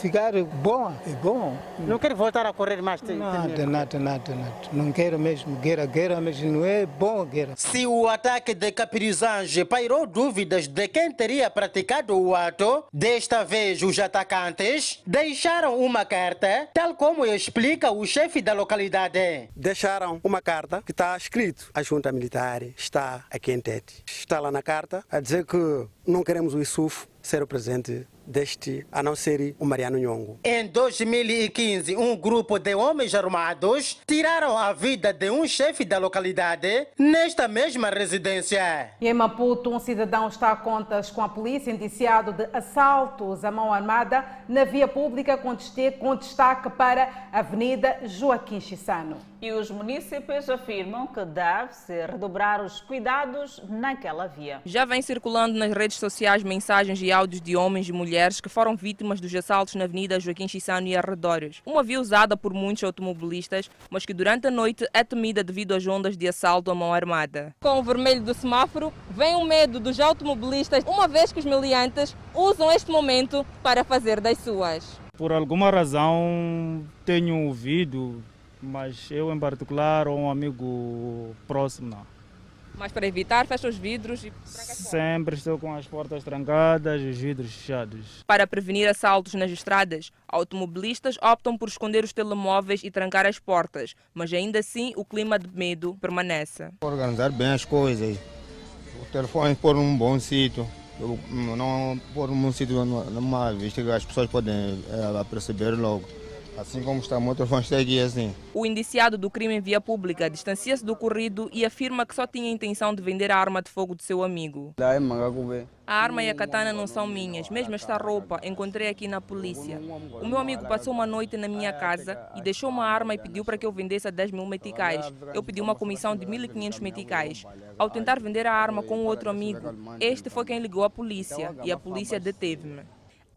ficarem bom, é bom.
Não quero voltar a correr mais?
Nada, nada, nada, nada. Não quero mesmo guerra, guerra, mas não é bom guerra.
Se o ataque de Capirizange pairou dúvidas de quem teria praticado o ato, desta vez os atacantes deixaram uma carta, tal como explica o chefe da localidade.
Deixaram uma carta que está escrito: a junta militar está aqui em Tete. Está lá na carta a dizer que
não queremos o Isuf ser o presidente deste, a não ser o Mariano Nhongo.
Em 2015, um grupo de homens armados tiraram a vida de um chefe da localidade nesta mesma residência.
E em Maputo, um cidadão está a contas com a polícia indiciado de assaltos à mão armada na via pública com destaque para a Avenida Joaquim Chissano.
E os municípios afirmam que deve-se redobrar os cuidados naquela via.
Já vem circulando nas redes sociais mensagens e áudios de homens e mulheres que foram vítimas dos assaltos na Avenida Joaquim Chissano e arredores. Uma via usada por muitos automobilistas, mas que durante a noite é temida devido às ondas de assalto à mão armada.
Com o vermelho do semáforo, vem o medo dos automobilistas, uma vez que os miliantes usam este momento para fazer das suas.
Por alguma razão tenho ouvido mas eu em particular ou um amigo próximo não.
Mas para evitar, fecha os vidros e
Sempre estou com as portas trancadas e os vidros fechados.
Para prevenir assaltos nas estradas, automobilistas optam por esconder os telemóveis e trancar as portas, mas ainda assim o clima de medo permanece.
Organizar bem as coisas, o telefone pôr num bom sítio, não pôr num sítio numa vista que as pessoas podem é, perceber logo. Assim como está o telefone está aqui assim.
O indiciado do crime em via pública distancia-se do ocorrido e afirma que só tinha a intenção de vender a arma de fogo de seu amigo. A arma e a katana não são minhas, mesmo esta roupa encontrei aqui na polícia. O meu amigo passou uma noite na minha casa e deixou uma arma e pediu para que eu vendesse a 10 mil meticais. Eu pedi uma comissão de 1.500 meticais. Ao tentar vender a arma com outro amigo, este foi quem ligou à polícia e a polícia deteve-me.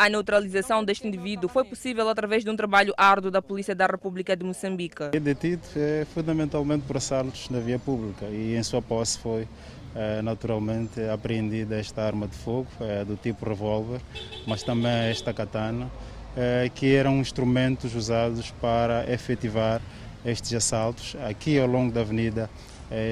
A neutralização deste indivíduo foi possível através de um trabalho árduo da Polícia da República de Moçambique.
É detido é, fundamentalmente por assaltos na via pública e em sua posse foi é, naturalmente apreendida esta arma de fogo é, do tipo revólver, mas também esta katana, é, que eram instrumentos usados para efetivar estes assaltos aqui ao longo da Avenida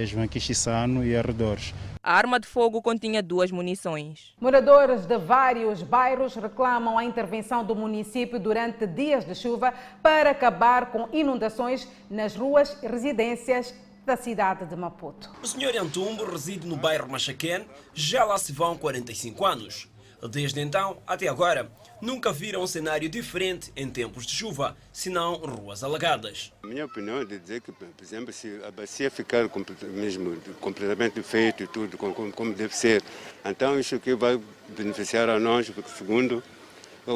João Quixissano e arredores.
A arma de fogo continha duas munições.
Moradores de vários bairros reclamam a intervenção do município durante dias de chuva para acabar com inundações nas ruas e residências da cidade de Maputo.
O senhor Antumbo reside no bairro Machaquén, já lá se vão 45 anos. Desde então até agora, nunca viram um cenário diferente em tempos de chuva, senão ruas alagadas.
A minha opinião é de dizer que, por exemplo, se a bacia ficar mesmo completamente feita e tudo como, como deve ser, então isso aqui vai beneficiar a nós, porque segundo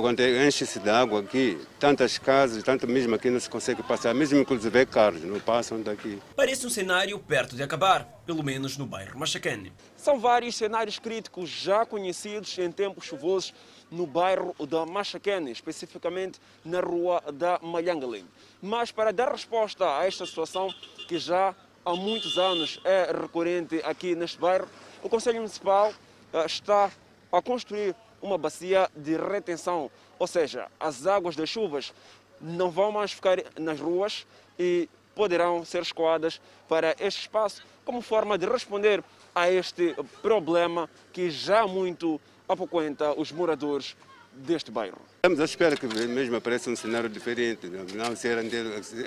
quando enche-se de água aqui, tantas casas, tanto mesmo aqui não se consegue passar, mesmo inclusive carros não passam daqui.
Parece um cenário perto de acabar, pelo menos no bairro Machacane.
São vários cenários críticos já conhecidos em tempos chuvosos no bairro da Machacane, especificamente na rua da Malhangalim. Mas para dar resposta a esta situação, que já há muitos anos é recorrente aqui neste bairro, o Conselho Municipal eh, está a construir uma bacia de retenção, ou seja, as águas das chuvas não vão mais ficar nas ruas e poderão ser escoadas para este espaço como forma de responder a este problema que já muito apoquenta os moradores deste bairro.
Estamos à espera que mesmo apareça um cenário diferente, não ser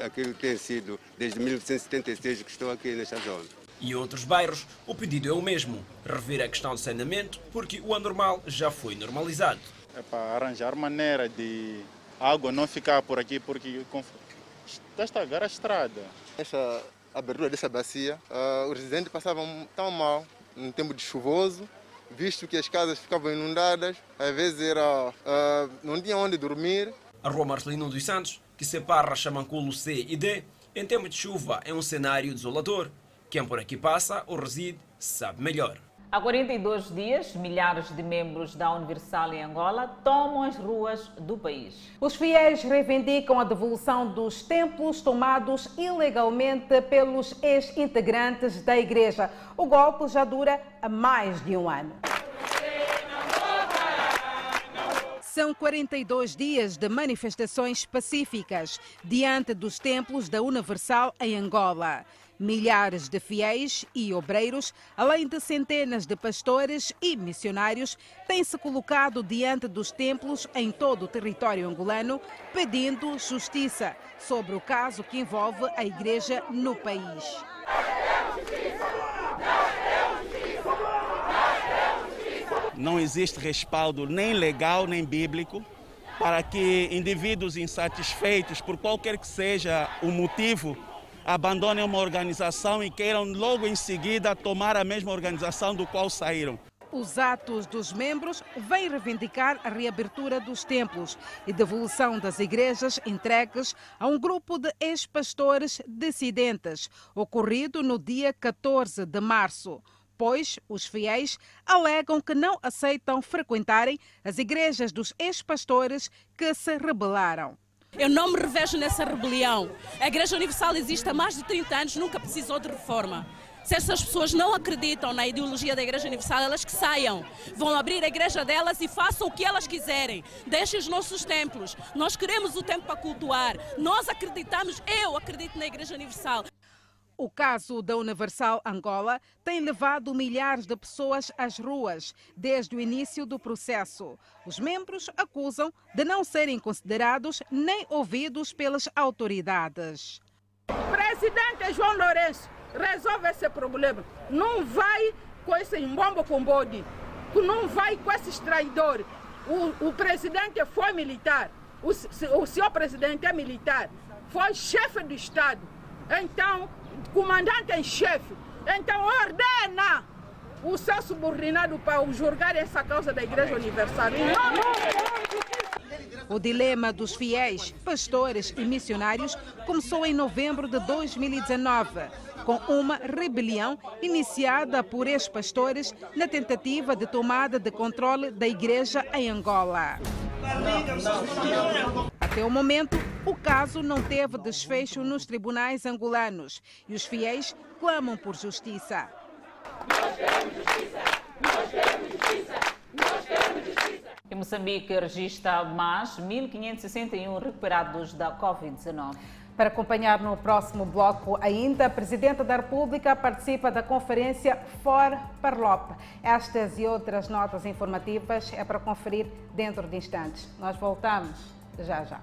aquilo que tem sido desde 1976 que estou aqui nesta zona.
E em outros bairros, o pedido é o mesmo: rever a questão do saneamento, porque o anormal já foi normalizado.
É para arranjar maneira de água não ficar por aqui, porque está a estragar a estrada.
Essa abertura dessa bacia, uh, os residentes passavam tão mal no tempo de chuvoso, visto que as casas ficavam inundadas, às vezes era, uh, não tinha onde dormir.
A rua Marcelino dos Santos, que separa Chamanculo C e D, em tempo de chuva é um cenário desolador. Quem por aqui passa ou reside sabe melhor.
Há 42 dias, milhares de membros da Universal em Angola tomam as ruas do país.
Os fiéis reivindicam a devolução dos templos tomados ilegalmente pelos ex-integrantes da igreja. O golpe já dura há mais de um ano. São 42 dias de manifestações pacíficas diante dos templos da Universal em Angola. Milhares de fiéis e obreiros, além de centenas de pastores e missionários, têm se colocado diante dos templos em todo o território angolano, pedindo justiça sobre o caso que envolve a igreja no país.
não existe respaldo nem legal nem bíblico para que indivíduos insatisfeitos, por qualquer que seja o motivo, abandonem uma organização e queiram logo em seguida tomar a mesma organização do qual saíram.
Os atos dos membros vêm reivindicar a reabertura dos templos e devolução das igrejas entregues a um grupo de ex-pastores dissidentes, ocorrido no dia 14 de março pois os fiéis alegam que não aceitam frequentarem as igrejas dos ex-pastores que se rebelaram.
Eu não me revejo nessa rebelião. A Igreja Universal existe há mais de 30 anos, nunca precisou de reforma. Se essas pessoas não acreditam na ideologia da Igreja Universal, elas que saiam. Vão abrir a igreja delas e façam o que elas quiserem. Deixem os nossos templos. Nós queremos o tempo para cultuar. Nós acreditamos, eu acredito na Igreja Universal.
O caso da Universal Angola tem levado milhares de pessoas às ruas desde o início do processo. Os membros acusam de não serem considerados nem ouvidos pelas autoridades.
Presidente João Lourenço, resolve esse problema. Não vai com esse embombo com bode, não vai com esses traidores. O, o presidente foi militar, o, o senhor presidente é militar, foi chefe do Estado. Então, comandante em chefe. Então ordena o seu subordinado para julgar essa causa da Igreja Universal.
O dilema dos fiéis, pastores e missionários começou em novembro de 2019, com uma rebelião iniciada por ex-pastores na tentativa de tomada de controle da igreja em Angola. Até o momento, o caso não teve desfecho nos tribunais angolanos e os fiéis clamam por justiça. Nós queremos justiça! Nós queremos
justiça! Em Moçambique registra mais 1.561 recuperados da Covid-19.
Para acompanhar no próximo bloco ainda, a Presidente da República participa da conferência For Parlop. Estas e outras notas informativas é para conferir dentro de instantes. Nós voltamos já já.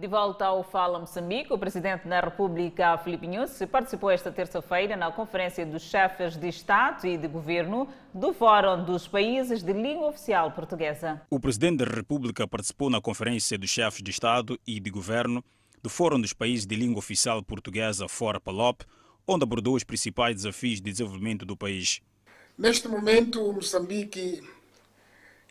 De volta ao Fala Moçambique, o presidente da República, Filipe Nunes, participou esta terça-feira na Conferência dos Chefes de Estado e de Governo do Fórum dos Países de Língua Oficial Portuguesa.
O presidente da República participou na Conferência dos Chefes de Estado e de Governo do Fórum dos Países de Língua Oficial Portuguesa, Fora Palop, onde abordou os principais desafios de desenvolvimento do país.
Neste momento, Moçambique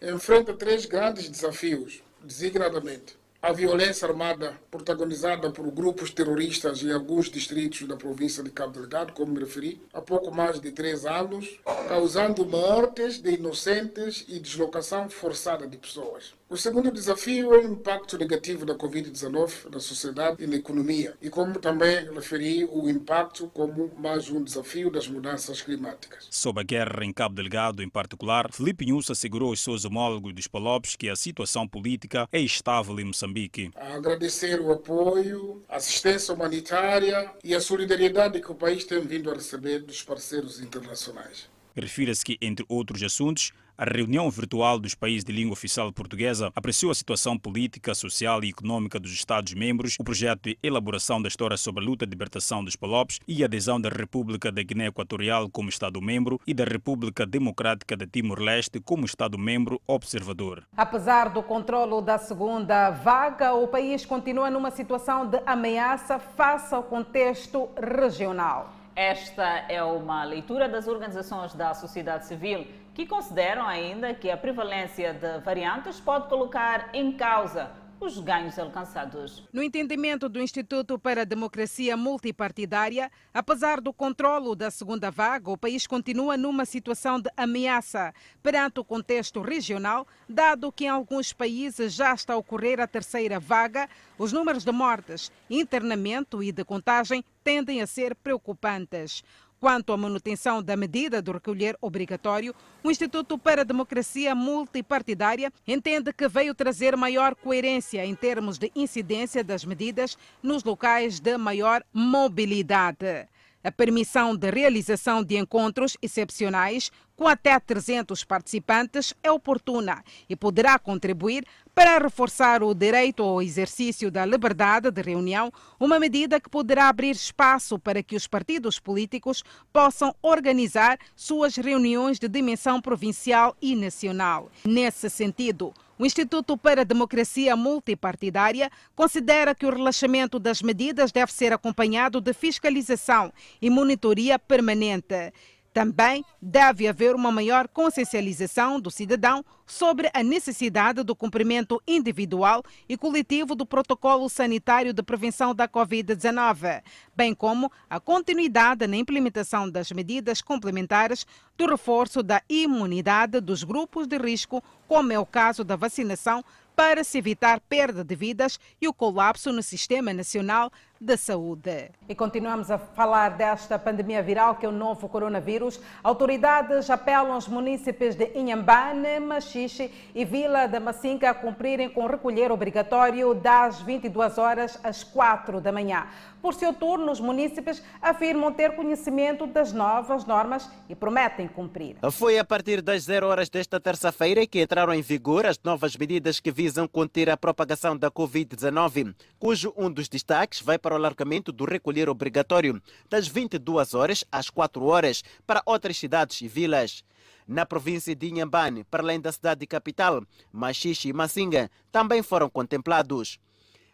enfrenta três grandes desafios, designadamente a violência armada protagonizada por grupos terroristas em alguns distritos da província de Cabo Delgado, como me referi, há pouco mais de três anos, causando mortes de inocentes e deslocação forçada de pessoas. O segundo desafio é o impacto negativo da Covid-19 na sociedade e na economia, e como também referi, o impacto como mais um desafio das mudanças climáticas.
Sob a guerra em Cabo Delgado, em particular, Felipe Nunes assegurou aos seus homólogos dos Palopes que a situação política é estável em Moçambique.
A agradecer o apoio, a assistência humanitária e a solidariedade que o país tem vindo a receber dos parceiros internacionais.
Refira-se que, entre outros assuntos, a reunião virtual dos países de língua oficial portuguesa apreciou a situação política, social e econômica dos Estados-membros, o projeto de elaboração da história sobre a luta de libertação dos Palopes e a adesão da República da Guiné Equatorial como Estado-membro e da República Democrática de Timor-Leste como Estado-membro observador.
Apesar do controlo da segunda vaga, o país continua numa situação de ameaça face ao contexto regional.
Esta é uma leitura das organizações da sociedade civil que consideram ainda que a prevalência de variantes pode colocar em causa os ganhos alcançados.
No entendimento do Instituto para a Democracia Multipartidária, apesar do controlo da segunda vaga, o país continua numa situação de ameaça perante o contexto regional, dado que em alguns países já está a ocorrer a terceira vaga, os números de mortes, internamento e de contagem tendem a ser preocupantes. Quanto à manutenção da medida do recolher obrigatório, o Instituto para a Democracia Multipartidária entende que veio trazer maior coerência em termos de incidência das medidas nos locais de maior mobilidade. A permissão de realização de encontros excepcionais com até 300 participantes é oportuna e poderá contribuir para reforçar o direito ao exercício da liberdade de reunião, uma medida que poderá abrir espaço para que os partidos políticos possam organizar suas reuniões de dimensão provincial e nacional. Nesse sentido, o Instituto para a Democracia Multipartidária considera que o relaxamento das medidas deve ser acompanhado de fiscalização e monitoria permanente. Também deve haver uma maior consciencialização do cidadão sobre a necessidade do cumprimento individual e coletivo do protocolo sanitário de prevenção da Covid-19, bem como a continuidade na implementação das medidas complementares do reforço da imunidade dos grupos de risco, como é o caso da vacinação, para se evitar perda de vidas e o colapso no Sistema Nacional da Saúde. E continuamos a falar desta pandemia viral que é o novo coronavírus. Autoridades apelam aos municípios de Inhambane, Machixe e Vila da Macinca a cumprirem com o recolher obrigatório das 22 horas às 4 da manhã. Por seu turno, os municípios afirmam ter conhecimento das novas normas e prometem cumprir.
Foi a partir das 0 horas desta terça-feira que entraram em vigor as novas medidas que visam conter a propagação da Covid-19, cujo um dos destaques vai para para o alargamento do recolher obrigatório das 22 horas às 4 horas para outras cidades e vilas. Na província de Inhambane, para além da cidade capital, Machixe e Massinga também foram contemplados.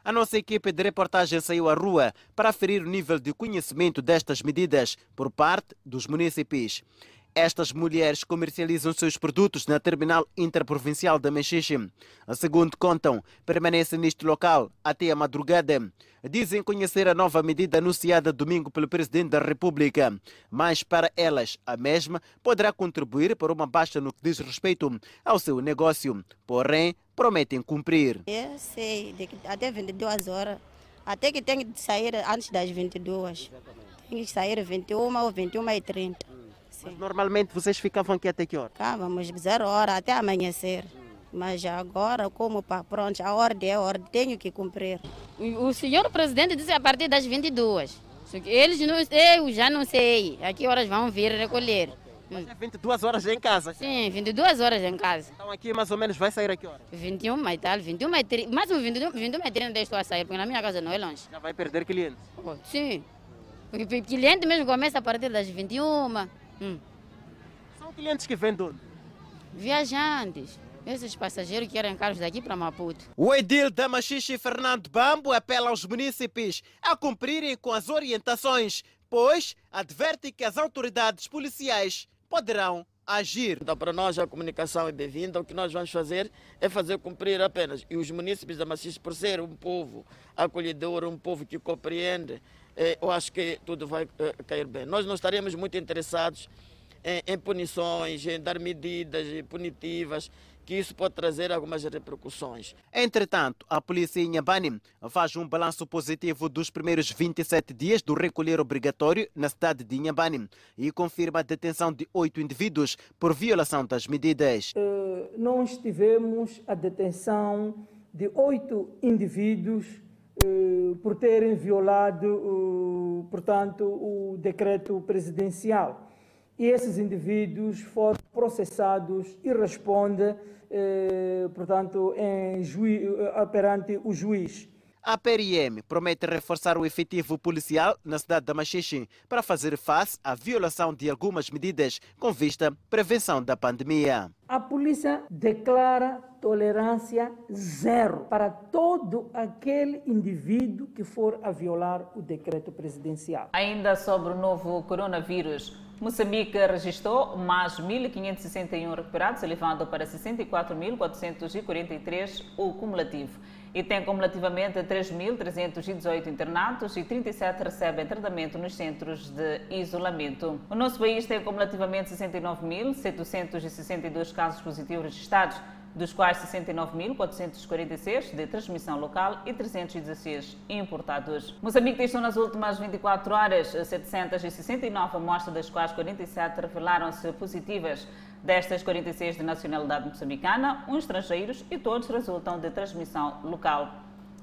A nossa equipe de reportagem saiu à rua para aferir o nível de conhecimento destas medidas por parte dos municípios. Estas mulheres comercializam seus produtos na terminal interprovincial da Mexixe. Segundo contam, permanecem neste local até a madrugada. Dizem conhecer a nova medida anunciada domingo pelo Presidente da República, mas para elas a mesma poderá contribuir para uma baixa no que diz respeito ao seu negócio. Porém, prometem cumprir.
Eu sei, até 22 horas, até que tem que sair antes das 22. Tem que sair 21 ou 21 e 30.
Mas normalmente vocês ficavam aqui até que hora?
Ficávamos zero hora até amanhecer. Mas agora, como para pronto, a ordem é a ordem, tenho que cumprir.
O senhor presidente disse a partir das 22. Eles não, eu já não sei a que horas vão vir recolher.
Mas é 22 horas em casa?
Sim, 22 horas em casa.
Então aqui mais ou menos vai sair a que hora?
21 e tal, 21 e 30, máximo 21, 21 e 30 estou a sair, porque na minha casa não é longe.
Já vai perder clientes?
Oh, sim, porque cliente mesmo começa a partir das 21. Hum.
São clientes que vêm de onde?
Viajantes. Esses passageiros que querem carros daqui para Maputo.
O edil da Machixe Fernando Bambo apela aos municípios a cumprirem com as orientações, pois adverte que as autoridades policiais poderão agir.
Então, para nós, a comunicação é bem-vinda. O que nós vamos fazer é fazer cumprir apenas. E os municípios da Machixe, por ser um povo acolhedor, um povo que compreende, eu acho que tudo vai eh, cair bem. Nós não estaremos muito interessados em, em punições, em dar medidas punitivas que isso pode trazer algumas repercussões.
Entretanto, a polícia em Inhambane faz um balanço positivo dos primeiros 27 dias do recolher obrigatório na cidade de Inhambane e confirma a detenção de oito indivíduos por violação das medidas.
Uh, nós tivemos a detenção de oito indivíduos por terem violado, uh, portanto, o decreto presidencial. E esses indivíduos foram processados e respondem eh, portanto, eh, perante o juiz.
A PRM promete reforçar o efetivo policial na cidade da Machixe para fazer face à violação de algumas medidas com vista à prevenção da pandemia.
A polícia declara tolerância zero para todo aquele indivíduo que for a violar o decreto presidencial.
Ainda sobre o novo coronavírus, Moçambique registrou mais 1.561 recuperados, elevando para 64.443 o cumulativo. E tem cumulativamente 3.318 internados e 37 recebem tratamento nos centros de isolamento. O nosso país tem cumulativamente 69.762 casos positivos registrados dos quais 69.446 de transmissão local e 316 importados. Moçambique testou nas últimas 24 horas 769 amostras, das quais 47 revelaram-se positivas. Destas, 46 de nacionalidade moçambicana, uns estrangeiros e todos resultam de transmissão local.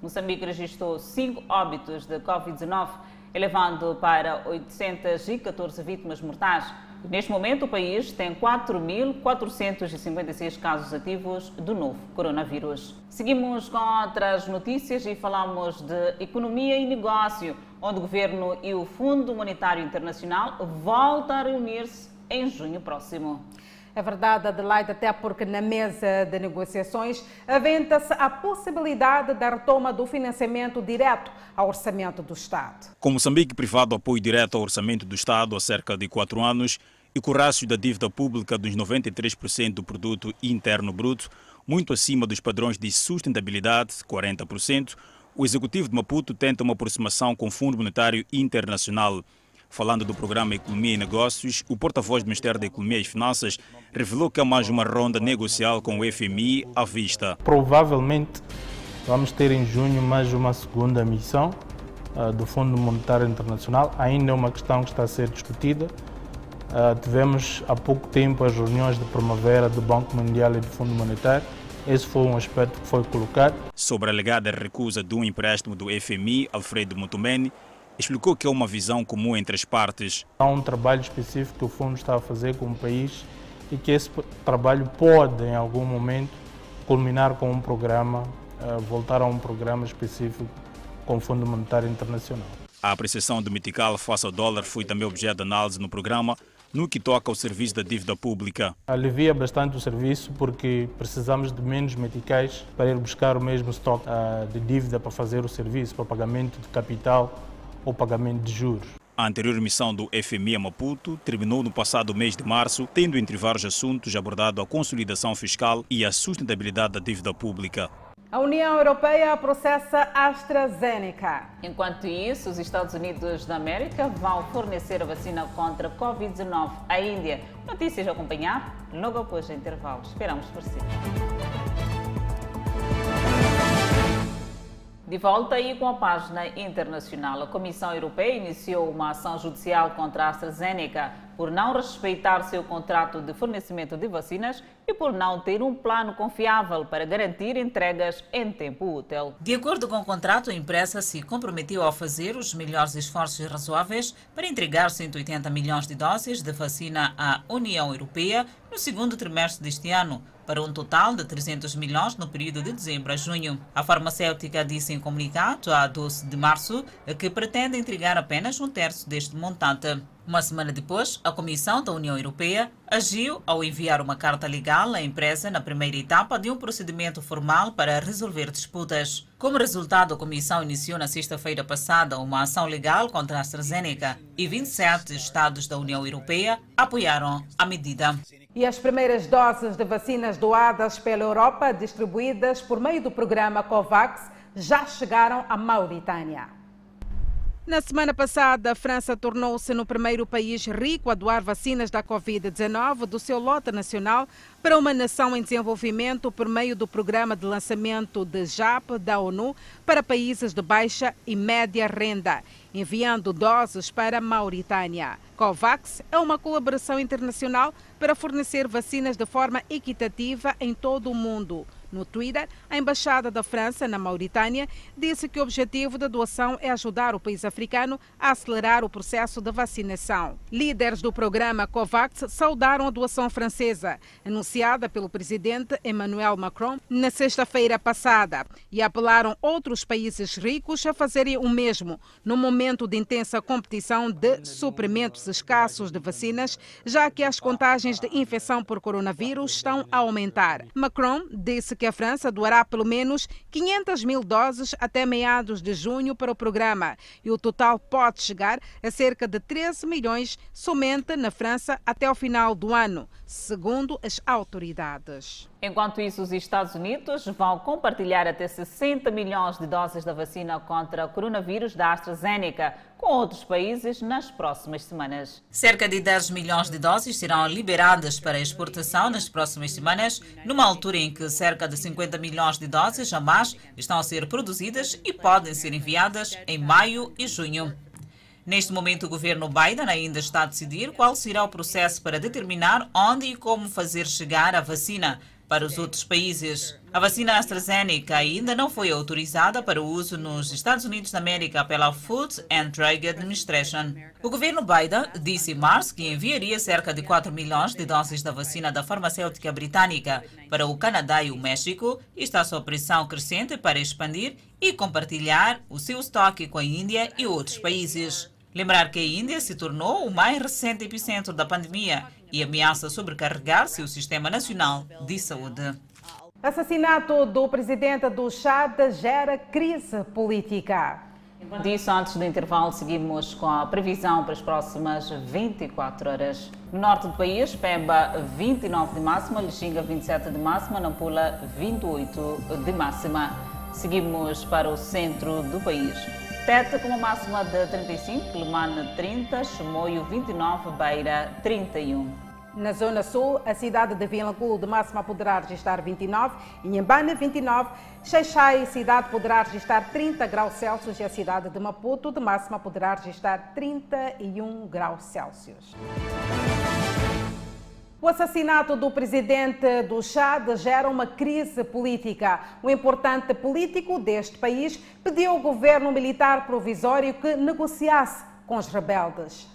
Moçambique registrou 5 óbitos de Covid-19, elevando para 814 vítimas mortais. Neste momento, o país tem 4.456 casos ativos do novo coronavírus. Seguimos com outras notícias e falamos de economia e negócio, onde o governo e o Fundo Monetário Internacional voltam a reunir-se em junho próximo.
É verdade, Adelaide, até porque na mesa de negociações aventa-se a possibilidade da retoma do financiamento direto ao orçamento do Estado.
Com Moçambique privado apoio direto ao orçamento do Estado há cerca de quatro anos e com o da dívida pública dos 93% do produto interno bruto, muito acima dos padrões de sustentabilidade, 40%, o Executivo de Maputo tenta uma aproximação com o Fundo Monetário Internacional. Falando do programa Economia e Negócios, o porta-voz do Ministério da Economia e Finanças revelou que há mais uma ronda negocial com o FMI à vista.
Provavelmente vamos ter em junho mais uma segunda missão uh, do Fundo Monetário Internacional. Ainda é uma questão que está a ser discutida. Uh, tivemos há pouco tempo as reuniões de primavera do Banco Mundial e do Fundo Monetário. Esse foi um aspecto que foi colocado.
Sobre a alegada recusa de um empréstimo do FMI, Alfredo Mutumeni, explicou que é uma visão comum entre as partes.
Há um trabalho específico que o fundo está a fazer com o país e que esse trabalho pode, em algum momento, culminar com um programa, eh, voltar a um programa específico com o Fundo Monetário Internacional.
A apreciação do metical face ao dólar foi também objeto de análise no programa, no que toca ao serviço da dívida pública.
Alivia bastante o serviço porque precisamos de menos meticais para ir buscar o mesmo estoque eh, de dívida para fazer o serviço, para pagamento de capital ou pagamento de juros.
A anterior missão do FMI a Maputo terminou no passado mês de março, tendo entre vários assuntos abordado a consolidação fiscal e a sustentabilidade da dívida pública.
A União Europeia processa AstraZeneca.
Enquanto isso, os Estados Unidos da América vão fornecer a vacina contra a Covid-19 à Índia. Notícias a acompanhar logo após o intervalo. Esperamos por si. De volta aí com a página internacional, a Comissão Europeia iniciou uma ação judicial contra a AstraZeneca por não respeitar seu contrato de fornecimento de vacinas e por não ter um plano confiável para garantir entregas em tempo útil. De acordo com o contrato, a empresa se comprometeu a fazer os melhores esforços razoáveis para entregar 180 milhões de doses de vacina à União Europeia no segundo trimestre deste ano, para um total de 300 milhões no período de dezembro a junho. A farmacêutica disse em comunicado, a 12 de março, que pretende entregar apenas um terço deste montante. Uma semana depois, a Comissão da União Europeia agiu ao enviar uma carta legal à empresa na primeira etapa de um procedimento formal para resolver disputas. Como resultado, a Comissão iniciou na sexta-feira passada uma ação legal contra a AstraZeneca e 27 Estados da União Europeia apoiaram a medida.
E as primeiras doses de vacinas doadas pela Europa, distribuídas por meio do programa COVAX, já chegaram à Mauritânia. Na semana passada, a França tornou-se no primeiro país rico a doar vacinas da Covid-19 do seu lote nacional para uma nação em desenvolvimento por meio do programa de lançamento de JAP da ONU para países de baixa e média renda, enviando doses para a Mauritânia. COVAX é uma colaboração internacional para fornecer vacinas de forma equitativa em todo o mundo. No Twitter, a Embaixada da França na Mauritânia disse que o objetivo da doação é ajudar o país africano a acelerar o processo de vacinação. Líderes do programa COVAX saudaram a doação francesa, anunciada pelo presidente Emmanuel Macron na sexta-feira passada, e apelaram outros países ricos a fazerem o mesmo, no momento de intensa competição de suprimentos escassos de vacinas, já que as contagens de infecção por coronavírus estão a aumentar. Macron disse que que a França doará pelo menos 500 mil doses até meados de junho para o programa e o total pode chegar a cerca de 13 milhões somente na França até o final do ano, segundo as autoridades.
Enquanto isso, os Estados Unidos vão compartilhar até 60 milhões de doses da vacina contra o coronavírus da AstraZeneca com outros países nas próximas semanas. Cerca de 10 milhões de doses serão liberadas para exportação nas próximas semanas, numa altura em que cerca de 50 milhões de doses a mais estão a ser produzidas e podem ser enviadas em maio e junho. Neste momento, o governo Biden ainda está a decidir qual será o processo para determinar onde e como fazer chegar a vacina para os outros países. A vacina AstraZeneca ainda não foi autorizada para uso nos Estados Unidos da América pela Food and Drug Administration. O governo Biden disse em março que enviaria cerca de 4 milhões de doses da vacina da farmacêutica britânica para o Canadá e o México e está sob pressão crescente para expandir e compartilhar o seu estoque com a Índia e outros países. Lembrar que a Índia se tornou o mais recente epicentro da pandemia e ameaça sobrecarregar seu sistema nacional de saúde.
Assassinato do presidente do Chad gera crise política.
Disso, antes do intervalo, seguimos com a previsão para as próximas 24 horas. No norte do país, Pemba 29 de máxima, Lixinga 27 de máxima, Nampula 28 de máxima. Seguimos para o centro do país. Tete com uma máxima de 35, Lemana 30, Chimoio 29, Beira 31.
Na Zona Sul, a cidade de Vilanculo de máxima poderá registrar 29, Inhambane 29, Xaixai, cidade poderá registrar 30 graus Celsius e a cidade de Maputo de máxima poderá registrar 31 graus Celsius. O assassinato do presidente do Chad gera uma crise política. O importante político deste país pediu ao governo militar provisório que negociasse com os rebeldes.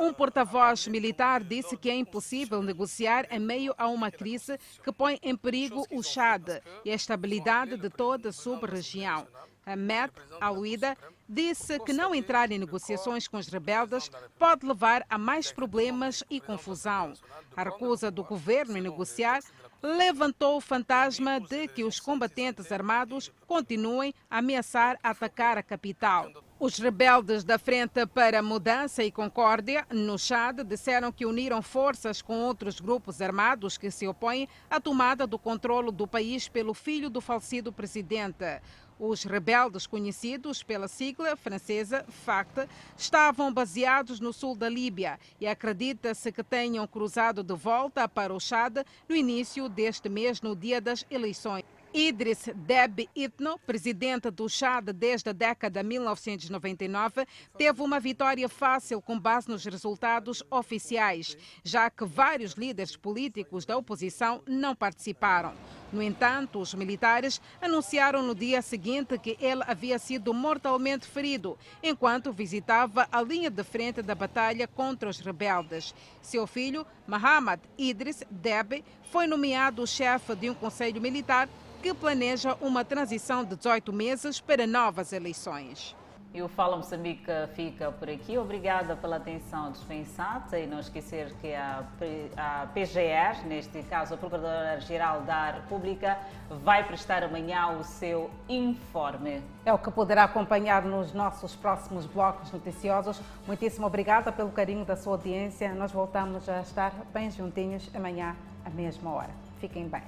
Um porta-voz militar disse que é impossível negociar em meio a uma crise que põe em perigo o Chad e a estabilidade de toda a sub-região. Ahmed Alouida disse que não entrar em negociações com os rebeldes pode levar a mais problemas e confusão. A recusa do governo em negociar levantou o fantasma de que os combatentes armados continuem a ameaçar atacar a capital. Os rebeldes da Frente para Mudança e Concórdia, no Chad, disseram que uniram forças com outros grupos armados que se opõem à tomada do controle do país pelo filho do falecido presidente. Os rebeldes, conhecidos pela sigla francesa FACT, estavam baseados no sul da Líbia e acredita-se que tenham cruzado de volta para o Chad no início deste mês, no dia das eleições. Idris Deby Itno, presidente do Chad desde a década de 1999, teve uma vitória fácil com base nos resultados oficiais, já que vários líderes políticos da oposição não participaram. No entanto, os militares anunciaram no dia seguinte que ele havia sido mortalmente ferido enquanto visitava a linha de frente da batalha contra os rebeldes. Seu filho, Mohamed Idris Deby, foi nomeado chefe de um conselho militar que planeja uma transição de 18 meses para novas eleições.
E o Fala Moçambique fica por aqui. Obrigada pela atenção dispensada e não esquecer que a, a PGR, neste caso a Procuradora-Geral da República, vai prestar amanhã o seu informe.
É o que poderá acompanhar nos nossos próximos blocos noticiosos. Muitíssimo obrigada pelo carinho da sua audiência. Nós voltamos a estar bem juntinhos amanhã, à mesma hora. Fiquem bem.